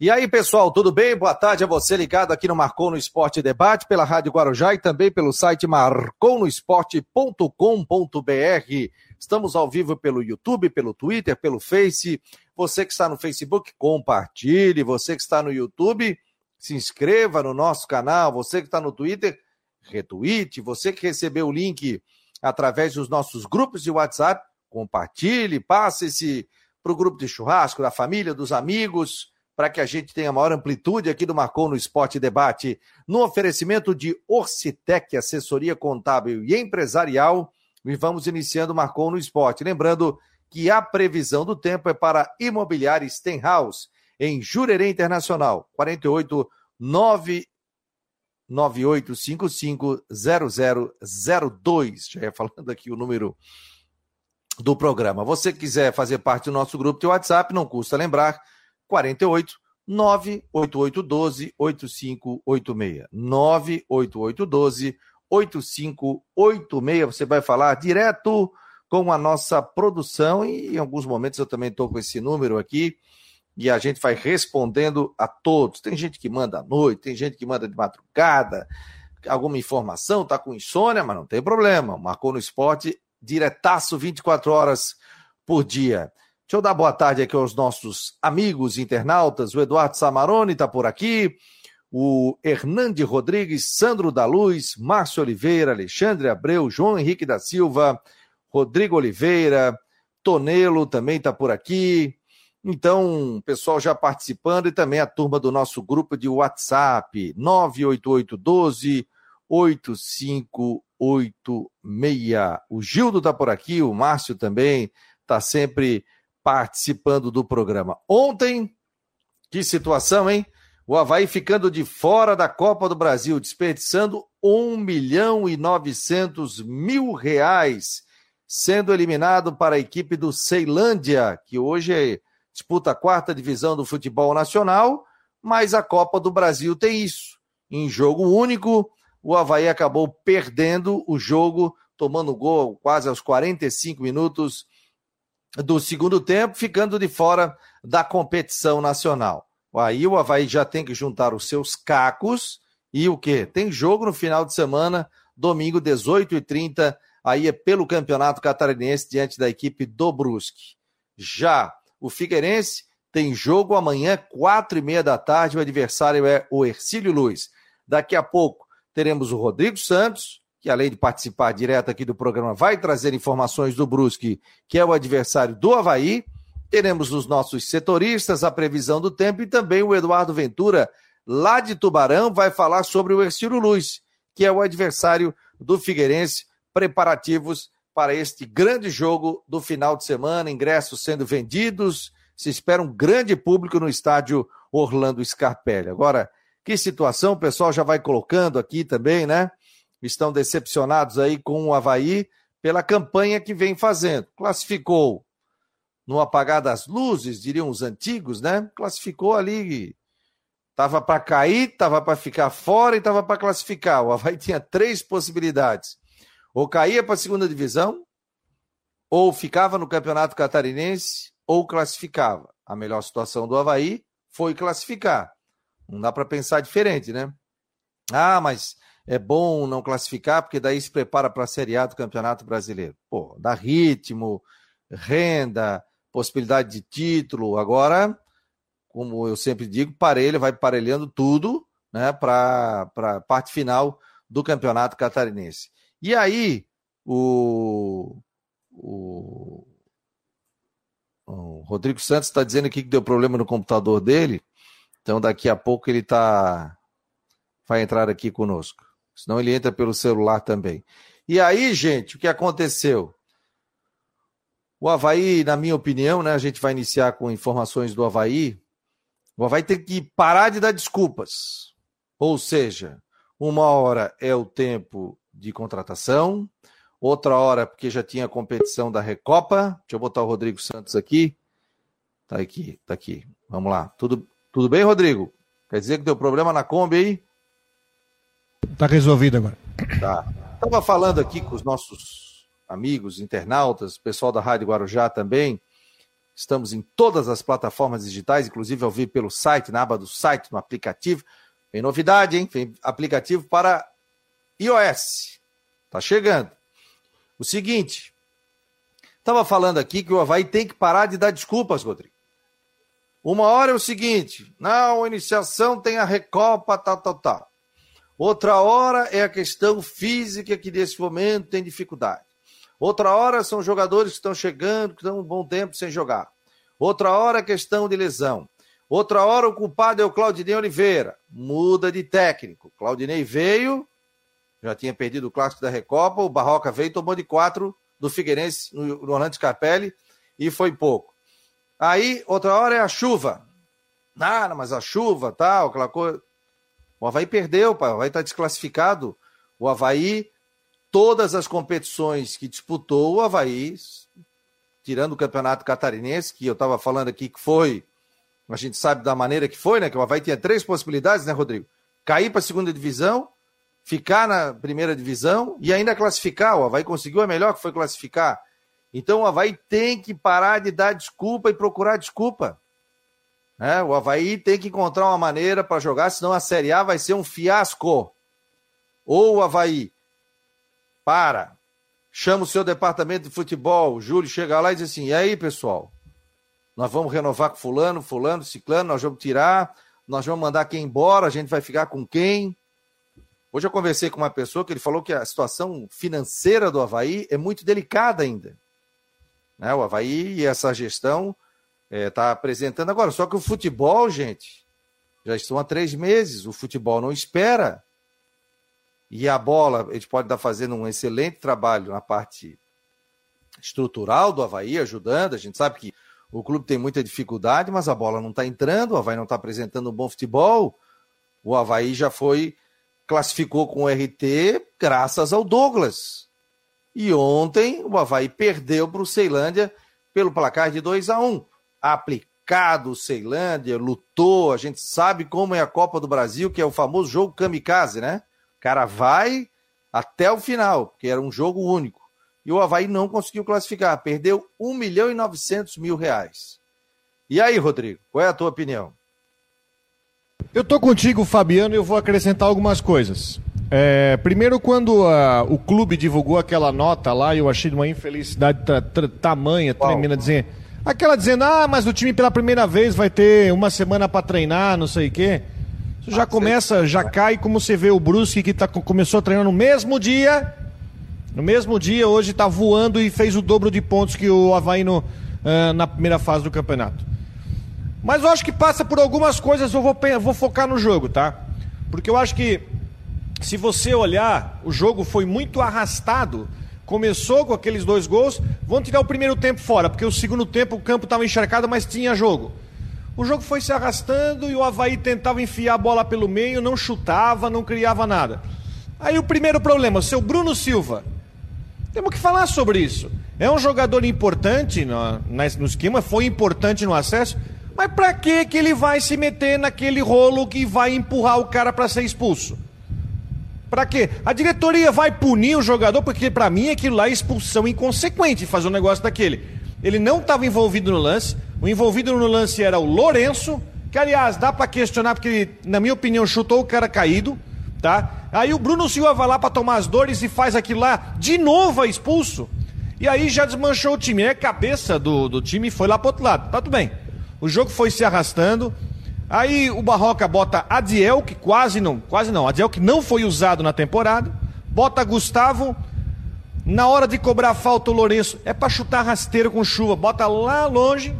E aí, pessoal, tudo bem? Boa tarde a você ligado aqui no Marcou no Esporte Debate, pela Rádio Guarujá e também pelo site marconosport.com.br. Estamos ao vivo pelo YouTube, pelo Twitter, pelo Face. Você que está no Facebook, compartilhe. Você que está no YouTube, se inscreva no nosso canal. Você que está no Twitter, retweet. Você que recebeu o link através dos nossos grupos de WhatsApp, compartilhe, passe esse para o grupo de churrasco, da família, dos amigos para que a gente tenha maior amplitude aqui do Marcou no Esporte Debate, no oferecimento de Orcitec, assessoria contábil e empresarial. E vamos iniciando o Marcou no Esporte. Lembrando que a previsão do tempo é para Imobiliária Stenhouse, em Jurerê Internacional, 48 998550002. Já ia falando aqui o número do programa. Você quiser fazer parte do nosso grupo de WhatsApp, não custa lembrar, 48 98812 8586. 98812 8586. Você vai falar direto com a nossa produção e em alguns momentos eu também estou com esse número aqui e a gente vai respondendo a todos. Tem gente que manda à noite, tem gente que manda de madrugada, alguma informação, tá com insônia, mas não tem problema. Marcou no esporte, diretaço 24 horas por dia. Deixa eu dar boa tarde aqui aos nossos amigos internautas. O Eduardo Samarone está por aqui. O Hernande Rodrigues, Sandro da Luz, Márcio Oliveira, Alexandre Abreu, João Henrique da Silva, Rodrigo Oliveira, Tonelo também está por aqui. Então, pessoal já participando e também a turma do nosso grupo de WhatsApp, 98812 8586. O Gildo está por aqui, o Márcio também está sempre participando do programa. Ontem, que situação, hein? O Havaí ficando de fora da Copa do Brasil, desperdiçando 1 milhão e 900 mil reais, sendo eliminado para a equipe do Ceilândia, que hoje é, disputa a quarta divisão do futebol nacional, mas a Copa do Brasil tem isso. Em jogo único, o Havaí acabou perdendo o jogo, tomando gol quase aos 45 minutos do segundo tempo, ficando de fora da competição nacional. Aí o Havaí já tem que juntar os seus cacos e o quê? Tem jogo no final de semana, domingo, 18h30, aí é pelo Campeonato Catarinense, diante da equipe do Brusque. Já o Figueirense tem jogo amanhã, quatro e meia da tarde, o adversário é o Ercílio Luiz. Daqui a pouco teremos o Rodrigo Santos, que além de participar direto aqui do programa, vai trazer informações do Brusque, que é o adversário do Havaí. Teremos os nossos setoristas, a previsão do tempo e também o Eduardo Ventura, lá de Tubarão, vai falar sobre o Ercílio Luz, que é o adversário do Figueirense, preparativos para este grande jogo do final de semana, ingressos sendo vendidos, se espera um grande público no estádio Orlando Scarpelli. Agora, que situação, o pessoal já vai colocando aqui também, né? Estão decepcionados aí com o Havaí pela campanha que vem fazendo. Classificou no apagar das luzes, diriam os antigos, né? Classificou ali, estava para cair, estava para ficar fora e estava para classificar. O Havaí tinha três possibilidades: ou caía para a segunda divisão, ou ficava no Campeonato Catarinense, ou classificava. A melhor situação do Havaí foi classificar. Não dá para pensar diferente, né? Ah, mas é bom não classificar, porque daí se prepara para a Série A do Campeonato Brasileiro. Pô, dá ritmo, renda, possibilidade de título. Agora, como eu sempre digo, parelho, vai parelhando tudo né, para a parte final do Campeonato Catarinense. E aí, o, o, o Rodrigo Santos está dizendo aqui que deu problema no computador dele, então daqui a pouco ele tá, vai entrar aqui conosco senão ele entra pelo celular também. E aí, gente, o que aconteceu? O Havaí, na minha opinião, né, a gente vai iniciar com informações do Havaí. O Havaí tem que parar de dar desculpas. Ou seja, uma hora é o tempo de contratação, outra hora porque já tinha competição da Recopa. Deixa eu botar o Rodrigo Santos aqui. Tá aqui, tá aqui. Vamos lá. Tudo, tudo bem, Rodrigo? Quer dizer que deu problema na Kombi aí? Está resolvido agora. Tá. Estava falando aqui com os nossos amigos internautas, pessoal da Rádio Guarujá também, Estamos em todas as plataformas digitais, inclusive ao vivo pelo site, na aba do site, no aplicativo. Tem novidade, hein? Aplicativo para iOS. Tá chegando. O seguinte, estava falando aqui que o Havaí tem que parar de dar desculpas, Rodrigo. Uma hora é o seguinte, não, a iniciação tem a recopa, tal, tal, tal. Outra hora é a questão física que nesse momento tem dificuldade. Outra hora são jogadores que estão chegando, que estão um bom tempo sem jogar. Outra hora é questão de lesão. Outra hora o culpado é o Claudinei Oliveira. Muda de técnico. Claudinei veio, já tinha perdido o clássico da Recopa, o Barroca veio e tomou de quatro do Figueirense no Orlando Scarpelli e foi pouco. Aí, outra hora é a chuva. Ah, mas a chuva, tal, aquela coisa. O Havaí perdeu, o Havaí está desclassificado. O Havaí, todas as competições que disputou, o Havaí, tirando o Campeonato Catarinense, que eu estava falando aqui que foi, a gente sabe da maneira que foi, né? Que o Havaí tinha três possibilidades, né, Rodrigo? Cair para a segunda divisão, ficar na primeira divisão e ainda classificar. O Havaí conseguiu a melhor que foi classificar. Então o Havaí tem que parar de dar desculpa e procurar desculpa. É, o Havaí tem que encontrar uma maneira para jogar, senão a Série A vai ser um fiasco. Ou o Havaí para, chama o seu departamento de futebol, o Júlio chega lá e diz assim: e aí, pessoal? Nós vamos renovar com Fulano, Fulano, Ciclano, nós vamos tirar, nós vamos mandar quem embora, a gente vai ficar com quem? Hoje eu conversei com uma pessoa que ele falou que a situação financeira do Havaí é muito delicada ainda. Né? O Havaí e essa gestão está é, tá apresentando agora. Só que o futebol, gente, já estão há três meses. O futebol não espera. E a bola, a gente pode estar fazendo um excelente trabalho na parte estrutural do Havaí, ajudando. A gente sabe que o clube tem muita dificuldade, mas a bola não está entrando, o Havaí não está apresentando um bom futebol. O Havaí já foi, classificou com o RT graças ao Douglas. E ontem o Havaí perdeu para o Ceilândia pelo placar de 2 a 1 Aplicado o Ceilândia, lutou, a gente sabe como é a Copa do Brasil, que é o famoso jogo kamikaze, né? O cara vai até o final, porque era um jogo único. E o Havaí não conseguiu classificar, perdeu 1 milhão e 900 mil reais. E aí, Rodrigo, qual é a tua opinião? Eu tô contigo, Fabiano, e eu vou acrescentar algumas coisas. É, primeiro, quando a, o clube divulgou aquela nota lá, eu achei de uma infelicidade tamanha, Uau. tremenda, dizer, aquela dizendo, ah, mas o time pela primeira vez vai ter uma semana para treinar, não sei o quê. Isso já ah, começa, já cai como você vê o Brusque que tá, começou a treinar no mesmo dia, no mesmo dia, hoje está voando e fez o dobro de pontos que o Havaí no, uh, na primeira fase do campeonato. Mas eu acho que passa por algumas coisas, eu vou, vou focar no jogo, tá? Porque eu acho que se você olhar, o jogo foi muito arrastado. Começou com aqueles dois gols, vão tirar o primeiro tempo fora, porque o segundo tempo o campo estava encharcado, mas tinha jogo. O jogo foi se arrastando e o Havaí tentava enfiar a bola pelo meio, não chutava, não criava nada. Aí o primeiro problema, seu Bruno Silva. Temos que falar sobre isso. É um jogador importante no, no esquema, foi importante no acesso, mas para que que ele vai se meter naquele rolo que vai empurrar o cara para ser expulso? Para quê? A diretoria vai punir o jogador, porque para mim aquilo lá é expulsão inconsequente fazer um negócio daquele. Ele não estava envolvido no lance, o envolvido no lance era o Lourenço, que aliás dá para questionar, porque ele, na minha opinião, chutou o cara caído, tá? Aí o Bruno Silva vai lá para tomar as dores e faz aquilo lá, de novo é expulso. E aí já desmanchou o time. Aí a cabeça do, do time foi lá pro outro lado. Tá tudo bem. O jogo foi se arrastando. Aí o Barroca bota Adiel, que quase não, quase não, Adiel que não foi usado na temporada. Bota Gustavo. Na hora de cobrar falta o Lourenço, é para chutar rasteiro com chuva, bota lá longe.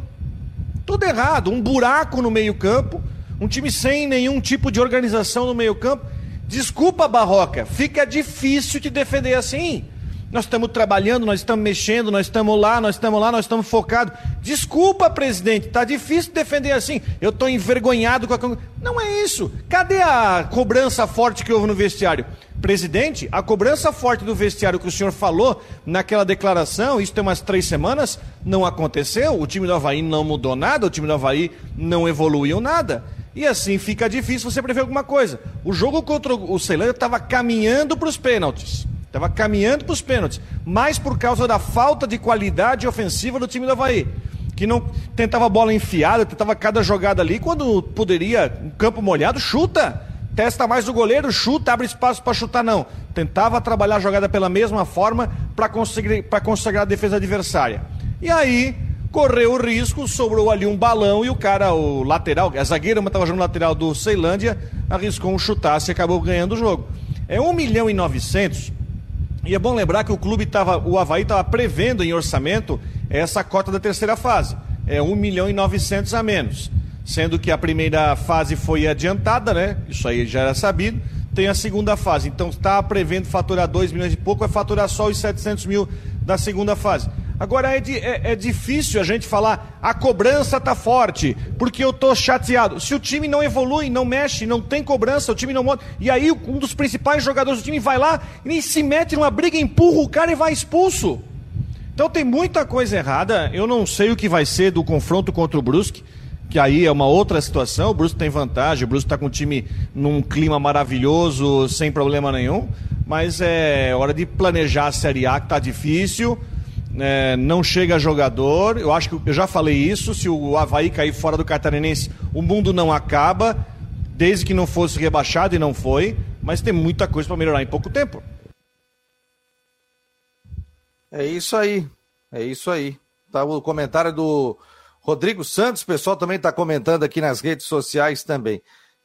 Tudo errado, um buraco no meio-campo, um time sem nenhum tipo de organização no meio-campo. Desculpa, Barroca, fica difícil te defender assim. Nós estamos trabalhando, nós estamos mexendo, nós estamos lá, nós estamos lá, nós estamos focados. Desculpa, presidente, tá difícil defender assim. Eu estou envergonhado com a. Não é isso. Cadê a cobrança forte que houve no vestiário? Presidente, a cobrança forte do vestiário que o senhor falou naquela declaração, isso tem umas três semanas, não aconteceu. O time do Havaí não mudou nada, o time do Havaí não evoluiu nada. E assim fica difícil você prever alguma coisa. O jogo contra o Ceilândia estava caminhando para os pênaltis. Estava caminhando para os pênaltis, mas por causa da falta de qualidade ofensiva do time do Havaí. que não tentava bola enfiada, tentava cada jogada ali, quando poderia, um campo molhado, chuta. Testa mais o goleiro, chuta, abre espaço para chutar, não. Tentava trabalhar a jogada pela mesma forma para conseguir para consagrar a defesa adversária. E aí, correu o risco, sobrou ali um balão e o cara, o lateral, a zagueira estava jogando lateral do Ceilândia, arriscou um chutasse e acabou ganhando o jogo. É 1 milhão e 900. E é bom lembrar que o clube estava, o Havaí estava prevendo em orçamento essa cota da terceira fase. É 1 milhão e 900 a menos. Sendo que a primeira fase foi adiantada, né? Isso aí já era sabido. Tem a segunda fase. Então está prevendo faturar 2 milhões e pouco, vai faturar só os 700 mil da segunda fase. Agora é, de, é, é, difícil a gente falar, a cobrança tá forte, porque eu tô chateado. Se o time não evolui, não mexe, não tem cobrança, o time não monta. E aí um dos principais jogadores do time vai lá e se mete numa briga, empurra o cara e vai expulso. Então tem muita coisa errada. Eu não sei o que vai ser do confronto contra o Brusque, que aí é uma outra situação. O Brusque tem vantagem, o Brusque está com o time num clima maravilhoso, sem problema nenhum. Mas é hora de planejar a Série A, que está difícil. É, não chega jogador. Eu acho que eu já falei isso. Se o Havaí cair fora do Catarinense, o mundo não acaba, desde que não fosse rebaixado e não foi. Mas tem muita coisa para melhorar em pouco tempo. É isso aí. É isso aí. Tá o comentário do Rodrigo Santos, o pessoal também está comentando aqui nas redes sociais também.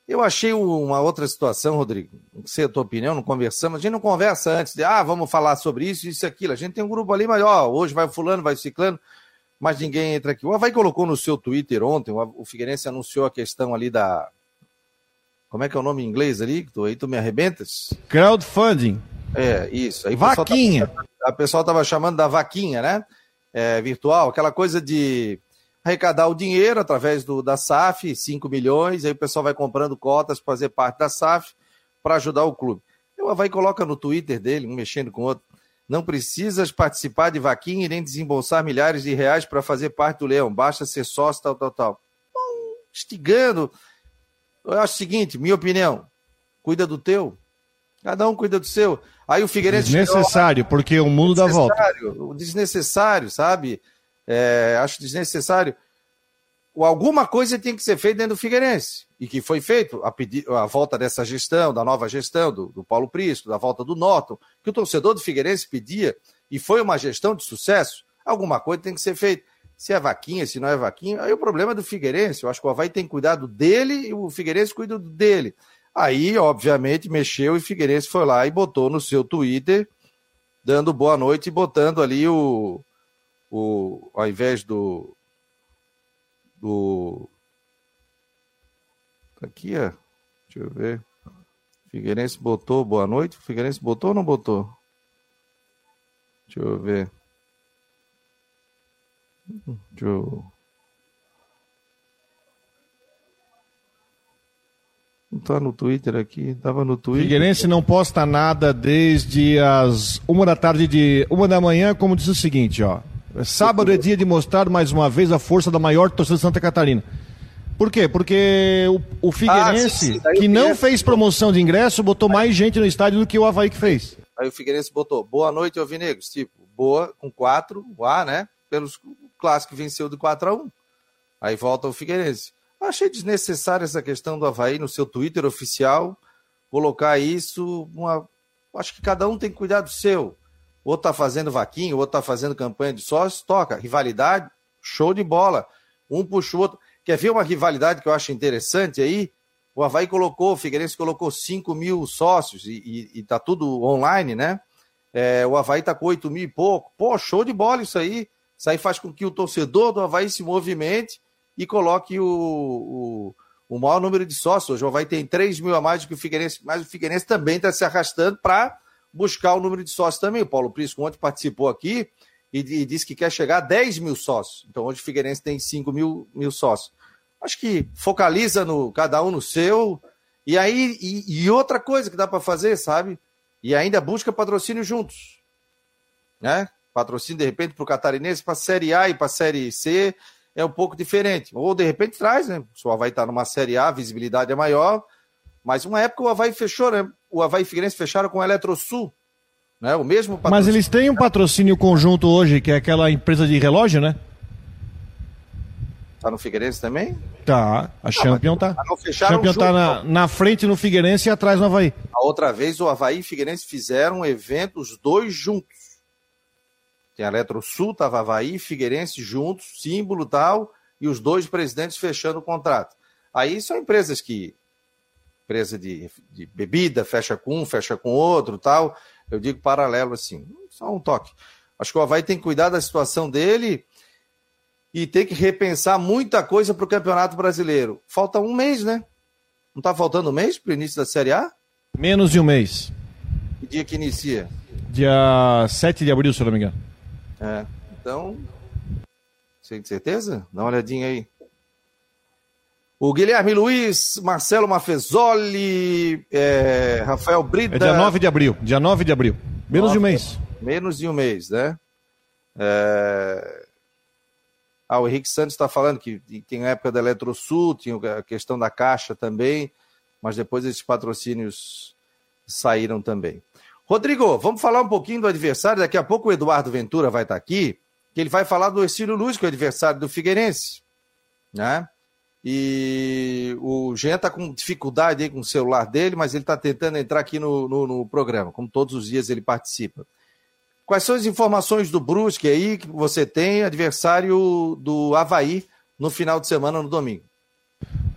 Eu achei uma outra situação, Rodrigo. Não sei a tua opinião, não conversamos. A gente não conversa antes de, ah, vamos falar sobre isso, isso e aquilo. A gente tem um grupo ali, mas ó, hoje vai fulano, vai ciclano, mas ninguém entra aqui. O Havaí colocou no seu Twitter ontem, o Figueirense anunciou a questão ali da. Como é que é o nome em inglês ali? Tu, aí tu me arrebentas? Crowdfunding. É, isso. Aí Vaquinha. A pessoa estava chamando da vaquinha, né? É, virtual, aquela coisa de arrecadar o dinheiro através do, da SAF, 5 milhões, aí o pessoal vai comprando cotas para fazer parte da SAF para ajudar o clube. O Havaí coloca no Twitter dele, um mexendo com o outro, não precisas participar de vaquinha e nem desembolsar milhares de reais para fazer parte do leão, basta ser sócio, tal, tal, tal. Bom, instigando. Eu acho o seguinte, minha opinião, cuida do teu, cada um cuida do seu. Aí o Figueirense. Desnecessário, porque o mundo dá volta. Desnecessário, sabe? É, acho desnecessário. Alguma coisa tem que ser feita dentro do Figueirense. E que foi feito a, a volta dessa gestão, da nova gestão, do, do Paulo Prisco, da volta do Norton, que o torcedor do Figueirense pedia, e foi uma gestão de sucesso. Alguma coisa tem que ser feita. Se é vaquinha, se não é vaquinha, aí o problema é do Figueirense. Eu acho que o Havaí tem cuidado dele e o Figueirense cuida dele. Aí, obviamente, mexeu e Figueirense foi lá e botou no seu Twitter, dando boa noite e botando ali o, o ao invés do do tá aqui, ó. Deixa eu ver. Figueirense botou boa noite. Figueirense botou ou não botou? Deixa eu ver. Deixa eu Não tá no Twitter aqui, tava no Twitter. Figueirense não posta nada desde as uma da tarde de uma da manhã, como diz o seguinte, ó. Sábado é dia de mostrar mais uma vez a força da maior torcida de Santa Catarina. Por quê? Porque o, o Figueirense, ah, sim, sim. que não fez promoção de ingresso, botou aí... mais gente no estádio do que o Havaí que fez. Aí o Figueirense botou boa noite, Alvinegros. Tipo, boa com 4, o A, né? Pelos clássicos venceu de 4 a 1. Aí volta o Figueirense. Achei desnecessária essa questão do Havaí no seu Twitter oficial, colocar isso. Uma... Acho que cada um tem que cuidar do seu. Outro tá fazendo vaquinha, outro tá fazendo campanha de sócios, toca. Rivalidade, show de bola. Um puxa o outro. Quer ver uma rivalidade que eu acho interessante aí? O Havaí colocou, o Figueirense colocou 5 mil sócios e, e, e tá tudo online, né? É, o Havaí tá com 8 mil e pouco. Pô, show de bola isso aí. Isso aí faz com que o torcedor do Havaí se movimente e coloque o, o, o maior número de sócios. Hoje o Havaí tem 3 mil a mais do que o Figueirense, mas o Figueirense também está se arrastando para buscar o número de sócios também. O Paulo Prisco ontem participou aqui e, e, disse que quer chegar a 10 mil sócios. Então hoje o Figueirense tem 5 mil, mil sócios. Acho que focaliza no cada um no seu. E aí, e, e outra coisa que dá para fazer, sabe? E ainda busca patrocínio juntos. Né? Patrocínio, de repente, para o catarinense, para a Série A e para a Série C é um pouco diferente. Ou de repente traz, né? O Havaí está numa Série A, a visibilidade é maior. Mas uma época o Havaí fechou, né? O Havaí Figueirense fecharam com a Eletrosul. Né? O mesmo patrocínio. Mas eles têm um patrocínio conjunto hoje, que é aquela empresa de relógio, né? Tá no Figueirense também? Tá, a Champion tá. Não A Champion junto, tá na, na frente no Figueirense e atrás no Havaí. A outra vez o Havaí e Figueirense fizeram um evento, os dois juntos. Tem a Eletrosul, tava Havaí e Figueirense juntos, símbolo tal, e os dois presidentes fechando o contrato. Aí são empresas que. Empresa de, de bebida, fecha com um, fecha com outro tal. Eu digo paralelo assim, só um toque. Acho que o Havaí tem que cuidar da situação dele e tem que repensar muita coisa para o Campeonato Brasileiro. Falta um mês, né? Não está faltando um mês para o início da Série A? Menos de um mês. Que dia que inicia? Dia 7 de abril, se eu não me engano. É. Então, você tem certeza? Dá uma olhadinha aí. O Guilherme Luiz, Marcelo Mafezoli, é, Rafael Brida. É dia 9 de abril. Dia 9 de abril. Menos de um mês. Menos de um mês, né? É... Ah, o Henrique Santos está falando que tem a época da Eletrosul, tinha a questão da Caixa também, mas depois esses patrocínios saíram também. Rodrigo, vamos falar um pouquinho do adversário. Daqui a pouco o Eduardo Ventura vai estar aqui, que ele vai falar do Estilo Luz, que é o adversário do Figueirense. Né? E o Jean está com dificuldade aí com o celular dele, mas ele está tentando entrar aqui no, no, no, programa, como todos os dias ele participa. Quais são as informações do Brusque aí que você tem, adversário do Havaí, no final de semana, no domingo?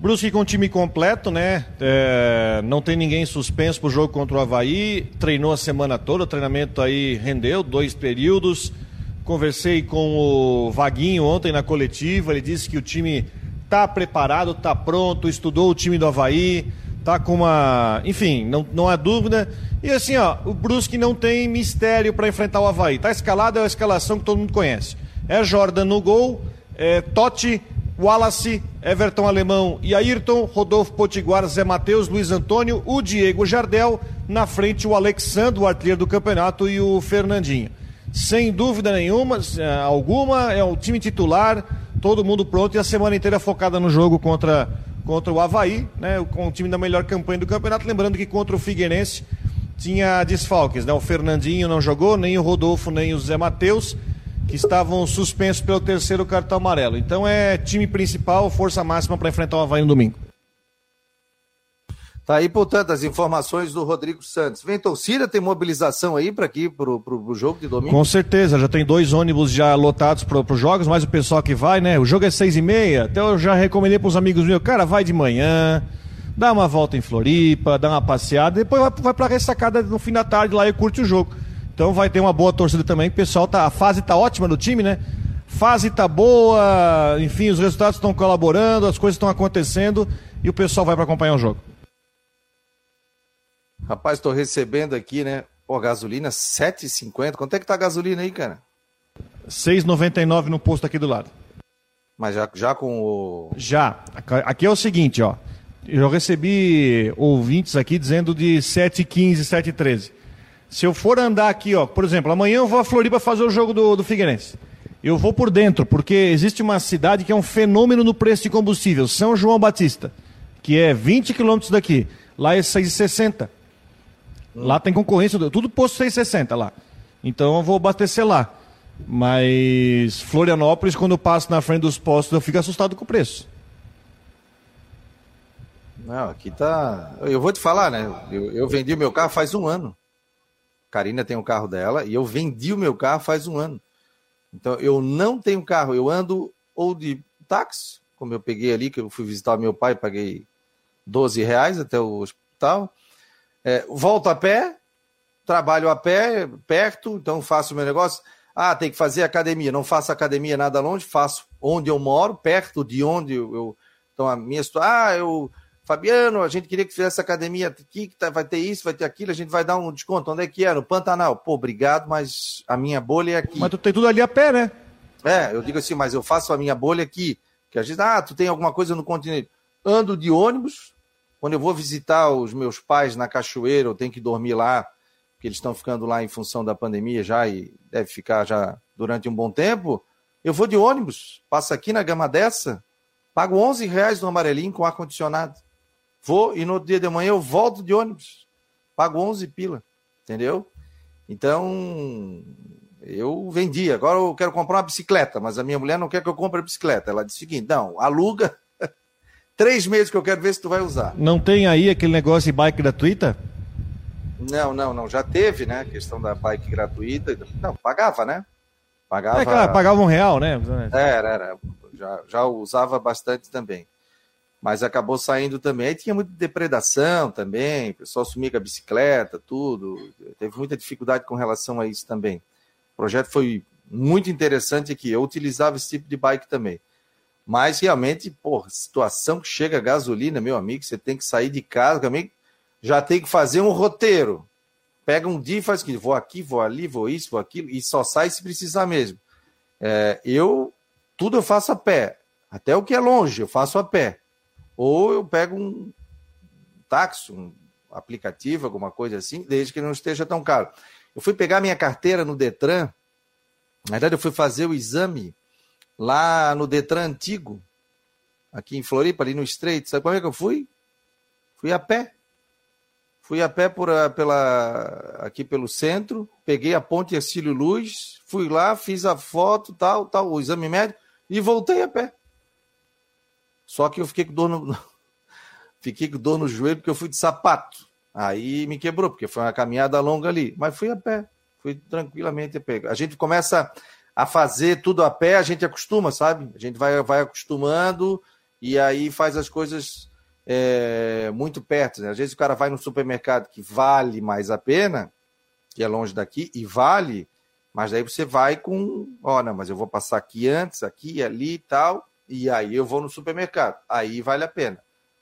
Brusque com time completo, né? É, não tem ninguém suspenso para o jogo contra o Havaí. Treinou a semana toda, o treinamento aí rendeu, dois períodos. Conversei com o Vaguinho ontem na coletiva, ele disse que o time tá preparado, tá pronto, estudou o time do Havaí, tá com uma. Enfim, não, não há dúvida. E assim, ó, o Brusque não tem mistério para enfrentar o Havaí. Tá escalado, é a escalação que todo mundo conhece. É Jordan no gol, é Totti, Wallace, Everton Alemão e Ayrton, Rodolfo Potiguar, Zé Matheus, Luiz Antônio, o Diego Jardel, na frente o Alexandre, o artilheiro do campeonato, e o Fernandinho. Sem dúvida nenhuma, eh, alguma, é o time titular, todo mundo pronto e a semana inteira focada no jogo contra, contra o Havaí, né, com o time da melhor campanha do campeonato. Lembrando que contra o Figueirense tinha desfalques, né? O Fernandinho não jogou, nem o Rodolfo, nem o Zé Matheus, que estavam suspensos pelo terceiro cartão amarelo. Então é time principal, força máxima para enfrentar o Havaí no domingo. Tá aí, portanto, as informações do Rodrigo Santos. Vem torcida, tem mobilização aí para aqui, para o jogo de domingo? Com certeza, já tem dois ônibus já lotados para os jogos, mais o pessoal que vai, né? O jogo é seis e meia, até eu já recomendei para os amigos meus, cara, vai de manhã, dá uma volta em Floripa, dá uma passeada, depois vai, vai para a ressacada no fim da tarde lá e curte o jogo. Então vai ter uma boa torcida também, o pessoal tá, a fase tá ótima do time, né? Fase tá boa, enfim, os resultados estão colaborando, as coisas estão acontecendo e o pessoal vai para acompanhar o jogo. Rapaz, estou recebendo aqui, né? Pô, gasolina 7,50. Quanto é que tá a gasolina aí, cara? 6,99 no posto aqui do lado. Mas já, já com o. Já. Aqui é o seguinte, ó. Eu recebi ouvintes aqui dizendo de 7,15, 7,13. Se eu for andar aqui, ó, por exemplo, amanhã eu vou a Floripa fazer o jogo do, do Figueirense. Eu vou por dentro, porque existe uma cidade que é um fenômeno no preço de combustível, São João Batista, que é 20 quilômetros daqui. Lá é 6,60. Lá tem concorrência, tudo posto 660 lá. Então eu vou abastecer lá. Mas Florianópolis, quando eu passo na frente dos postos, eu fico assustado com o preço. Não, aqui tá. Eu vou te falar, né? Eu, eu vendi o meu carro faz um ano. Karina tem o um carro dela e eu vendi o meu carro faz um ano. Então eu não tenho carro, eu ando ou de táxi, como eu peguei ali, que eu fui visitar meu pai, paguei 12 reais até o hospital é, volto a pé, trabalho a pé, perto, então faço o meu negócio. Ah, tem que fazer academia. Não faço academia nada longe, faço onde eu moro, perto de onde eu. eu então, a minha situação. Ah, eu. Fabiano, a gente queria que fizesse academia aqui, que tá, vai ter isso, vai ter aquilo, a gente vai dar um desconto. Onde é que é? No Pantanal. Pô, obrigado, mas a minha bolha é aqui. Mas tu tem tudo ali a pé, né? É, eu digo assim, mas eu faço a minha bolha aqui. Que a gente, ah, tu tem alguma coisa no continente. Ando de ônibus, quando eu vou visitar os meus pais na cachoeira, eu tenho que dormir lá, porque eles estão ficando lá em função da pandemia já e deve ficar já durante um bom tempo. Eu vou de ônibus, passo aqui na gama dessa, pago 11 reais no amarelinho com ar-condicionado. Vou e no dia de manhã eu volto de ônibus, pago 11 pila, entendeu? Então, Eu vendi, agora eu quero comprar uma bicicleta, mas a minha mulher não quer que eu compre a bicicleta. Ela disse o seguinte: não, aluga três meses que eu quero ver se tu vai usar. Não tem aí aquele negócio de bike gratuita? Não, não, não. Já teve, né? A questão da bike gratuita. Não, pagava, né? Pagava. É claro, pagava um real, né? Era, era. Já, já usava bastante também. Mas acabou saindo também. Aí tinha muita depredação também, o pessoal sumia com a bicicleta, tudo. Teve muita dificuldade com relação a isso também. O projeto foi muito interessante aqui. Eu utilizava esse tipo de bike também. Mas realmente, pô, situação que chega gasolina, meu amigo, você tem que sair de casa, amigo, já tem que fazer um roteiro. Pega um dia e faz que vou aqui, vou ali, vou isso, vou aquilo, e só sai se precisar mesmo. É, eu, tudo eu faço a pé. Até o que é longe, eu faço a pé. Ou eu pego um táxi, um aplicativo, alguma coisa assim, desde que não esteja tão caro. Eu fui pegar minha carteira no Detran, na verdade eu fui fazer o exame lá no Detran antigo, aqui em Floripa, ali no Estreito. Sabe como é que eu fui? Fui a pé. Fui a pé por, pela, aqui pelo centro, peguei a ponte Ercílio Luz, fui lá, fiz a foto, tal, tal, o exame médico e voltei a pé. Só que eu fiquei com dor no, fiquei com dor no joelho porque eu fui de sapato. Aí me quebrou, porque foi uma caminhada longa ali. Mas fui a pé, fui tranquilamente a pé. A gente começa a fazer tudo a pé, a gente acostuma, sabe? A gente vai, vai acostumando e aí faz as coisas é, muito perto. Né? Às vezes o cara vai no supermercado que vale mais a pena, que é longe daqui, e vale, mas daí você vai com, ó, não, mas eu vou passar aqui antes, aqui, ali e tal, e aí eu vou no supermercado. Aí vale a pena.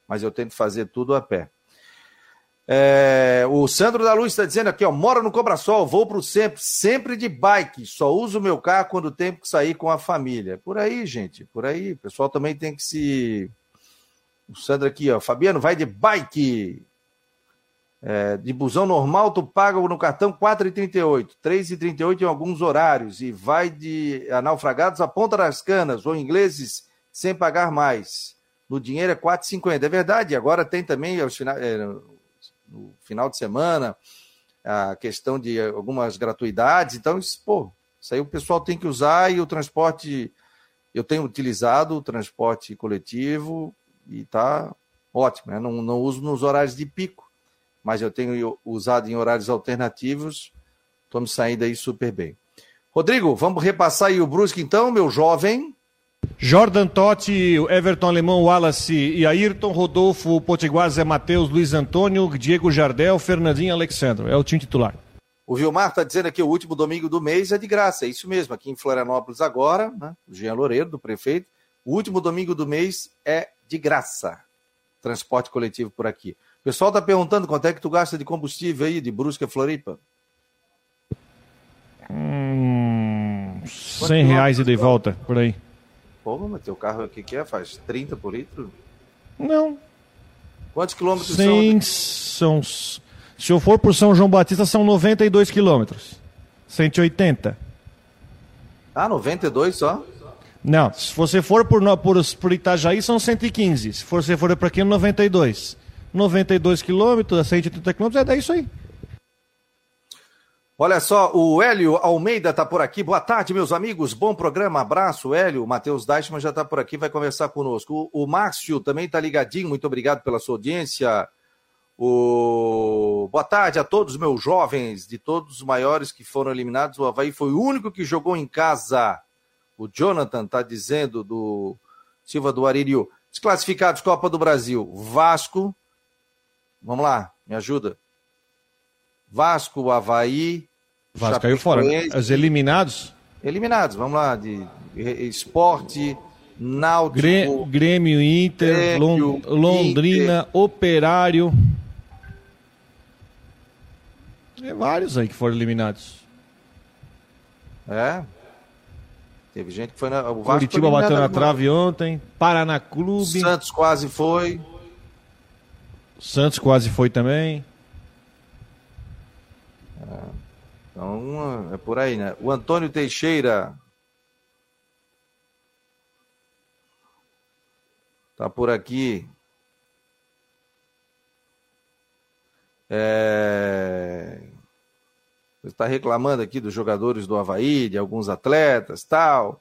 Mas eu tento fazer tudo a pé. É, o Sandro da Luz está dizendo aqui, ó, mora no Cobrasol, vou para o sempre, sempre de bike, só uso meu carro quando tenho que sair com a família. Por aí, gente, por aí. O pessoal também tem que se. O Sandro aqui, ó, Fabiano, vai de bike. É, de busão normal, tu paga no cartão 4,38, 3,38 em alguns horários, e vai de a Ponta das Canas, ou ingleses sem pagar mais. No dinheiro é 4,50. É verdade, agora tem também aos final, é, no final de semana a questão de algumas gratuidades. Então, isso, pô, isso aí o pessoal tem que usar e o transporte. Eu tenho utilizado o transporte coletivo e tá ótimo. Né? Não, não uso nos horários de pico, mas eu tenho usado em horários alternativos. Estou me saindo aí super bem. Rodrigo, vamos repassar aí o Brusque então, meu jovem. Jordan Totti, Everton Alemão, Wallace e Ayrton, Rodolfo, Potiguar, Zé Matheus, Luiz Antônio, Diego Jardel, Fernandinho Alexandre. É o time titular. O Vilmar está dizendo aqui o último domingo do mês é de graça, é isso mesmo, aqui em Florianópolis agora, né? o Jean Loureiro, do prefeito, o último domingo do mês é de graça, transporte coletivo por aqui. O pessoal está perguntando quanto é que tu gasta de combustível aí, de Brusca Floripa? Hum, 100 reais e de volta, por aí. Pô, mas teu carro aqui que é? Faz 30 por litro? Não. Quantos quilômetros Sim, são? são? Se eu for por São João Batista, são 92 quilômetros. 180. Ah, 92 só? Não, se você for por, por, por Itajaí, são 115. Se você for para aqui, 92. 92 quilômetros, 180 quilômetros, é isso aí. Olha só, o Hélio Almeida está por aqui. Boa tarde, meus amigos. Bom programa. Abraço, Hélio. O Matheus Deichmann já está por aqui, vai conversar conosco. O, o Márcio também está ligadinho. Muito obrigado pela sua audiência. O... Boa tarde a todos, meus jovens. De todos os maiores que foram eliminados, o Havaí foi o único que jogou em casa. O Jonathan está dizendo do Silva do Aririu. Desclassificados Copa do Brasil. Vasco. Vamos lá, me ajuda. Vasco, Havaí. Vasco caiu fora. Né? Os eliminados? Eliminados, vamos lá. De, esporte, Náutico. Grêmio, Inter, Grêmio, Londrina, Inter. Operário. É vários aí que foram eliminados. É. Teve gente que foi na. O Vasco Curitiba bateu na trave ontem. Paraná Clube. Santos quase foi. Santos quase foi também. Então, é por aí, né? O Antônio Teixeira. Tá por aqui. É... está reclamando aqui dos jogadores do Havaí, de alguns atletas tal.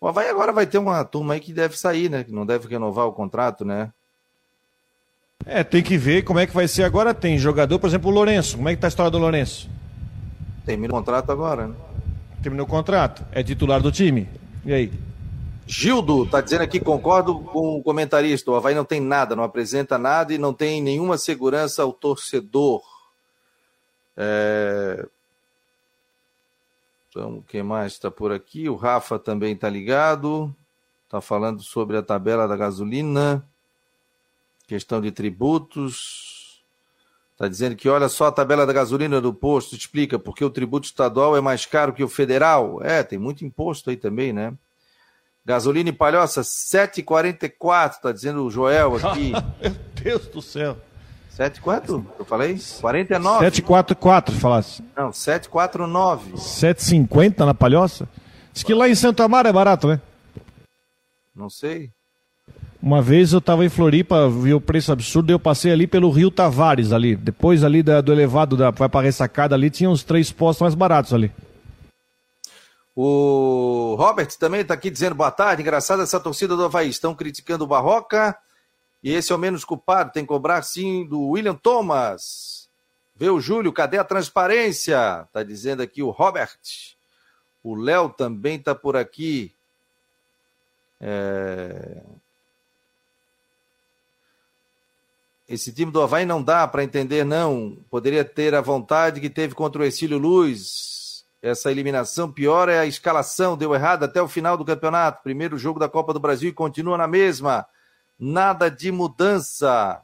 O Havaí agora vai ter uma turma aí que deve sair, né? Que não deve renovar o contrato, né? É, tem que ver como é que vai ser agora. Tem jogador, por exemplo, o Lourenço. Como é que tá a história do Lourenço? Termina o contrato agora, né? Terminou o contrato. É titular do time. E aí? Gildo está dizendo aqui, concordo com o comentarista. O Havaí não tem nada, não apresenta nada e não tem nenhuma segurança ao torcedor. É... Então, quem mais está por aqui? O Rafa também está ligado. Está falando sobre a tabela da gasolina, questão de tributos. Está dizendo que olha só a tabela da gasolina do posto, explica porque o tributo estadual é mais caro que o federal. É, tem muito imposto aí também, né? Gasolina e palhoça, 7,44, está dizendo o Joel aqui. Meu Deus do céu. 7 quanto? Eu falei? 49? 744, falasse. Não, 749. 750 na palhoça? Diz que lá em Santo Amaro é barato, né? Não sei. Uma vez eu estava em Floripa, vi o preço absurdo, eu passei ali pelo Rio Tavares ali. Depois ali da, do elevado da vai para ressacada ali, tinha uns três postos mais baratos ali. O Robert também está aqui dizendo boa tarde. Engraçado essa torcida do Havaí. Estão criticando o Barroca e esse é o menos culpado, tem que cobrar sim do William Thomas. Vê o Júlio, cadê a transparência? Tá dizendo aqui o Robert. O Léo também tá por aqui. É... Esse time do Havaí não dá para entender, não. Poderia ter a vontade que teve contra o Exílio Luz. Essa eliminação pior é a escalação, deu errado até o final do campeonato. Primeiro jogo da Copa do Brasil e continua na mesma nada de mudança.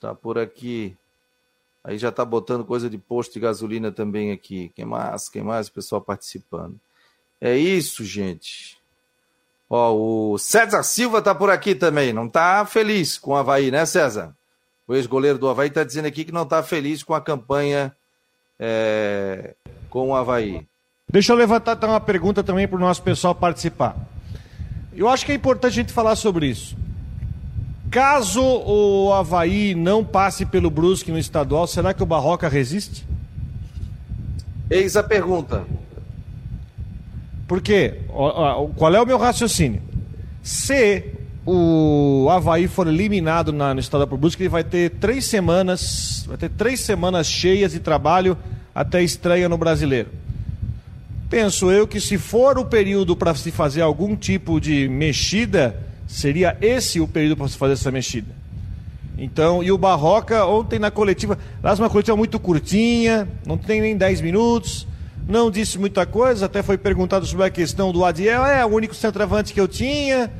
Tá por aqui. Aí já tá botando coisa de posto de gasolina também aqui. Quem mais? Quem mais? O pessoal participando. É isso, gente. Ó, o César Silva tá por aqui também. Não tá feliz com o Havaí, né, César? O ex-goleiro do Havaí tá dizendo aqui que não tá feliz com a campanha é, com o Havaí. Deixa eu levantar então, uma pergunta também para o nosso pessoal participar. Eu acho que é importante a gente falar sobre isso. Caso o Havaí não passe pelo Brusque no estadual, será que o Barroca resiste? Eis a pergunta. Por quê? Qual é o meu raciocínio? Se o Havaí for eliminado na, no estadual por Brusque, ele vai ter três semanas, vai ter três semanas cheias de trabalho até estreia no Brasileiro. Penso eu que se for o período para se fazer algum tipo de mexida, seria esse o período para se fazer essa mexida. Então, e o Barroca ontem na coletiva, lá uma coletiva muito curtinha, não tem nem 10 minutos, não disse muita coisa, até foi perguntado sobre a questão do Adiel, é o único centroavante que eu tinha,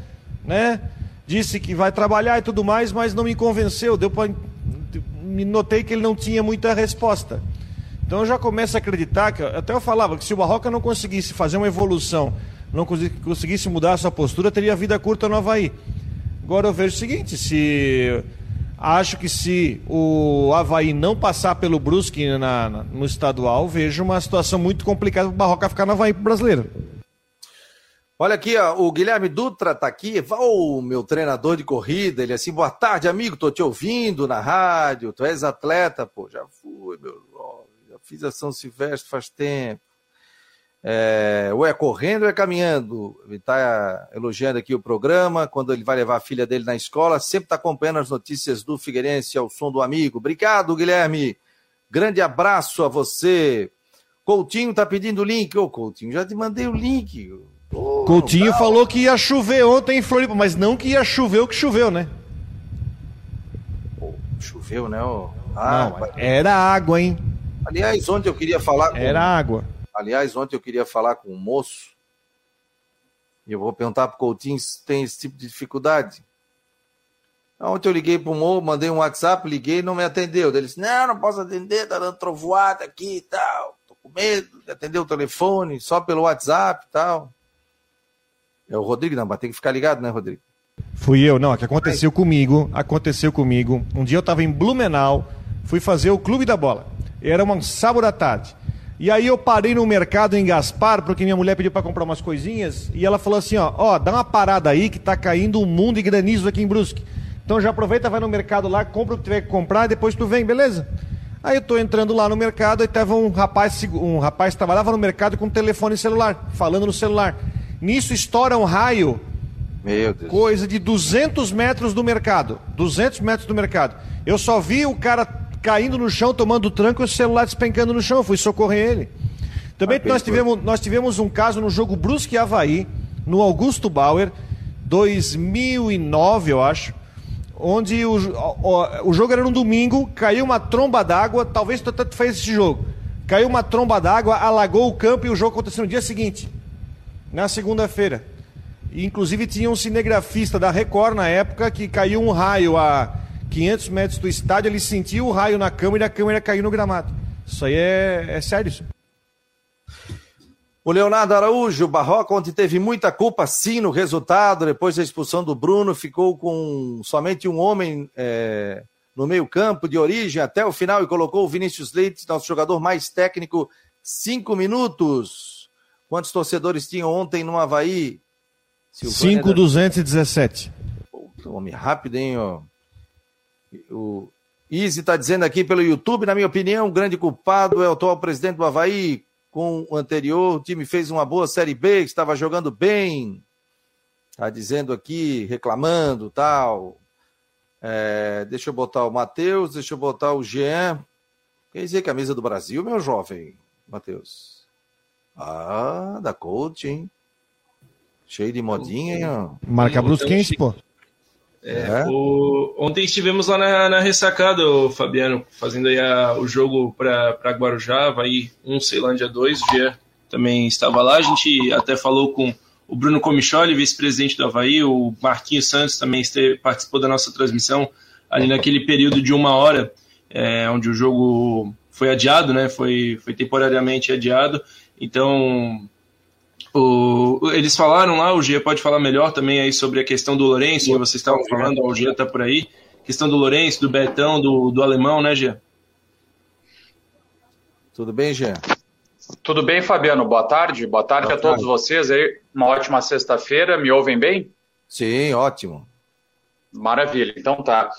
né? Disse que vai trabalhar e tudo mais, mas não me convenceu, deu para me notei que ele não tinha muita resposta. Então eu já começo a acreditar que, até eu falava que se o Barroca não conseguisse fazer uma evolução, não conseguisse mudar a sua postura, teria vida curta no Havaí. Agora eu vejo o seguinte, se acho que se o Havaí não passar pelo Brusque na, na, no estadual, vejo uma situação muito complicada para o Barroca ficar no Havaí para brasileiro. Olha aqui, ó, o Guilherme Dutra está aqui, o meu treinador de corrida, ele é assim, boa tarde, amigo, tô te ouvindo na rádio, tu és atleta, pô, já fui, meu fiz a São Silvestre faz tempo. É, ou é correndo ou é caminhando. Ele está elogiando aqui o programa, quando ele vai levar a filha dele na escola, sempre está acompanhando as notícias do Figueirense ao som do amigo. Obrigado, Guilherme. Grande abraço a você. Coutinho está pedindo o link. Ô, Coutinho, já te mandei o link. Coutinho falou que ia chover ontem em Floripa, mas não que ia chover o que choveu, né? choveu, né? Ah, não, era água, hein? Aliás, ontem eu queria falar com... Era água. Aliás, ontem eu queria falar com um moço. E eu vou perguntar para o Coutinho se tem esse tipo de dificuldade. Ontem eu liguei para o moço, mandei um WhatsApp, liguei e não me atendeu. Ele disse: Não, não posso atender, tá dando trovoada aqui e tal. Tô com medo de atender o telefone, só pelo WhatsApp e tal. É o Rodrigo, não, mas tem que ficar ligado, né, Rodrigo? Fui eu, não, é que aconteceu comigo, aconteceu comigo. Um dia eu estava em Blumenau, fui fazer o Clube da Bola. Era um sábado à tarde. E aí eu parei no mercado em Gaspar, porque minha mulher pediu para comprar umas coisinhas, e ela falou assim, ó, ó, dá uma parada aí que tá caindo um mundo de granizo aqui em Brusque. Então já aproveita, vai no mercado lá, compra o que tiver que comprar, e depois tu vem, beleza? Aí eu tô entrando lá no mercado e tava um rapaz, um rapaz trabalhava no mercado com um telefone celular, falando no celular. Nisso estoura um raio. Meu Deus. Coisa de 200 metros do mercado. 200 metros do mercado. Eu só vi o cara caindo no chão, tomando tranco e o celular despencando no chão. Eu fui socorrer ele. Também ah, nós tivemos, nós tivemos um caso no jogo Brusque Havaí, no Augusto Bauer, 2009, eu acho onde o, o, o jogo era no domingo, caiu uma tromba d'água, talvez tu tanto fez esse jogo. Caiu uma tromba d'água, alagou o campo e o jogo aconteceu no dia seguinte, na segunda-feira. Inclusive tinha um cinegrafista da Record na época que caiu um raio a 500 metros do estádio, ele sentiu o raio na câmera e a câmera caiu no gramado. Isso aí é, é sério. Isso. O Leonardo Araújo, o Barroca ontem teve muita culpa sim no resultado, depois da expulsão do Bruno, ficou com somente um homem é, no meio campo de origem até o final e colocou o Vinícius Leite, nosso jogador mais técnico, cinco minutos. Quantos torcedores tinham ontem no Havaí? 5,217. Homem rápido, hein? Ó. O Easy está dizendo aqui pelo YouTube, na minha opinião, o grande culpado é o atual presidente do Havaí, com o anterior, o time fez uma boa Série B, estava jogando bem. Está dizendo aqui, reclamando tal. É, deixa eu botar o Matheus, deixa eu botar o Jean. Quer dizer camisa do Brasil, meu jovem, Matheus? Ah, da coach, hein? Cheio de modinha, hein? Marca Brusquense, pô. É, é. O... Ontem estivemos lá na, na ressacada, o Fabiano, fazendo aí a, o jogo para Guarujá, vai um Ceilândia 2, o Gia também estava lá, a gente até falou com o Bruno Comicholi, vice-presidente do Havaí, o Marquinhos Santos também esteve, participou da nossa transmissão ali naquele período de uma hora, é, onde o jogo foi adiado, né, foi, foi temporariamente adiado, então o, eles falaram lá, o Gia pode falar melhor também aí sobre a questão do Lourenço, que vocês estavam falando, o Gia tá por aí. Questão do Lourenço, do Betão, do, do Alemão, né, Gia? Tudo bem, Gia? Tudo bem, Fabiano? Boa tarde. Boa tarde Boa a tarde. todos vocês aí. Uma ótima sexta-feira. Me ouvem bem? Sim, ótimo. Maravilha. Então tá.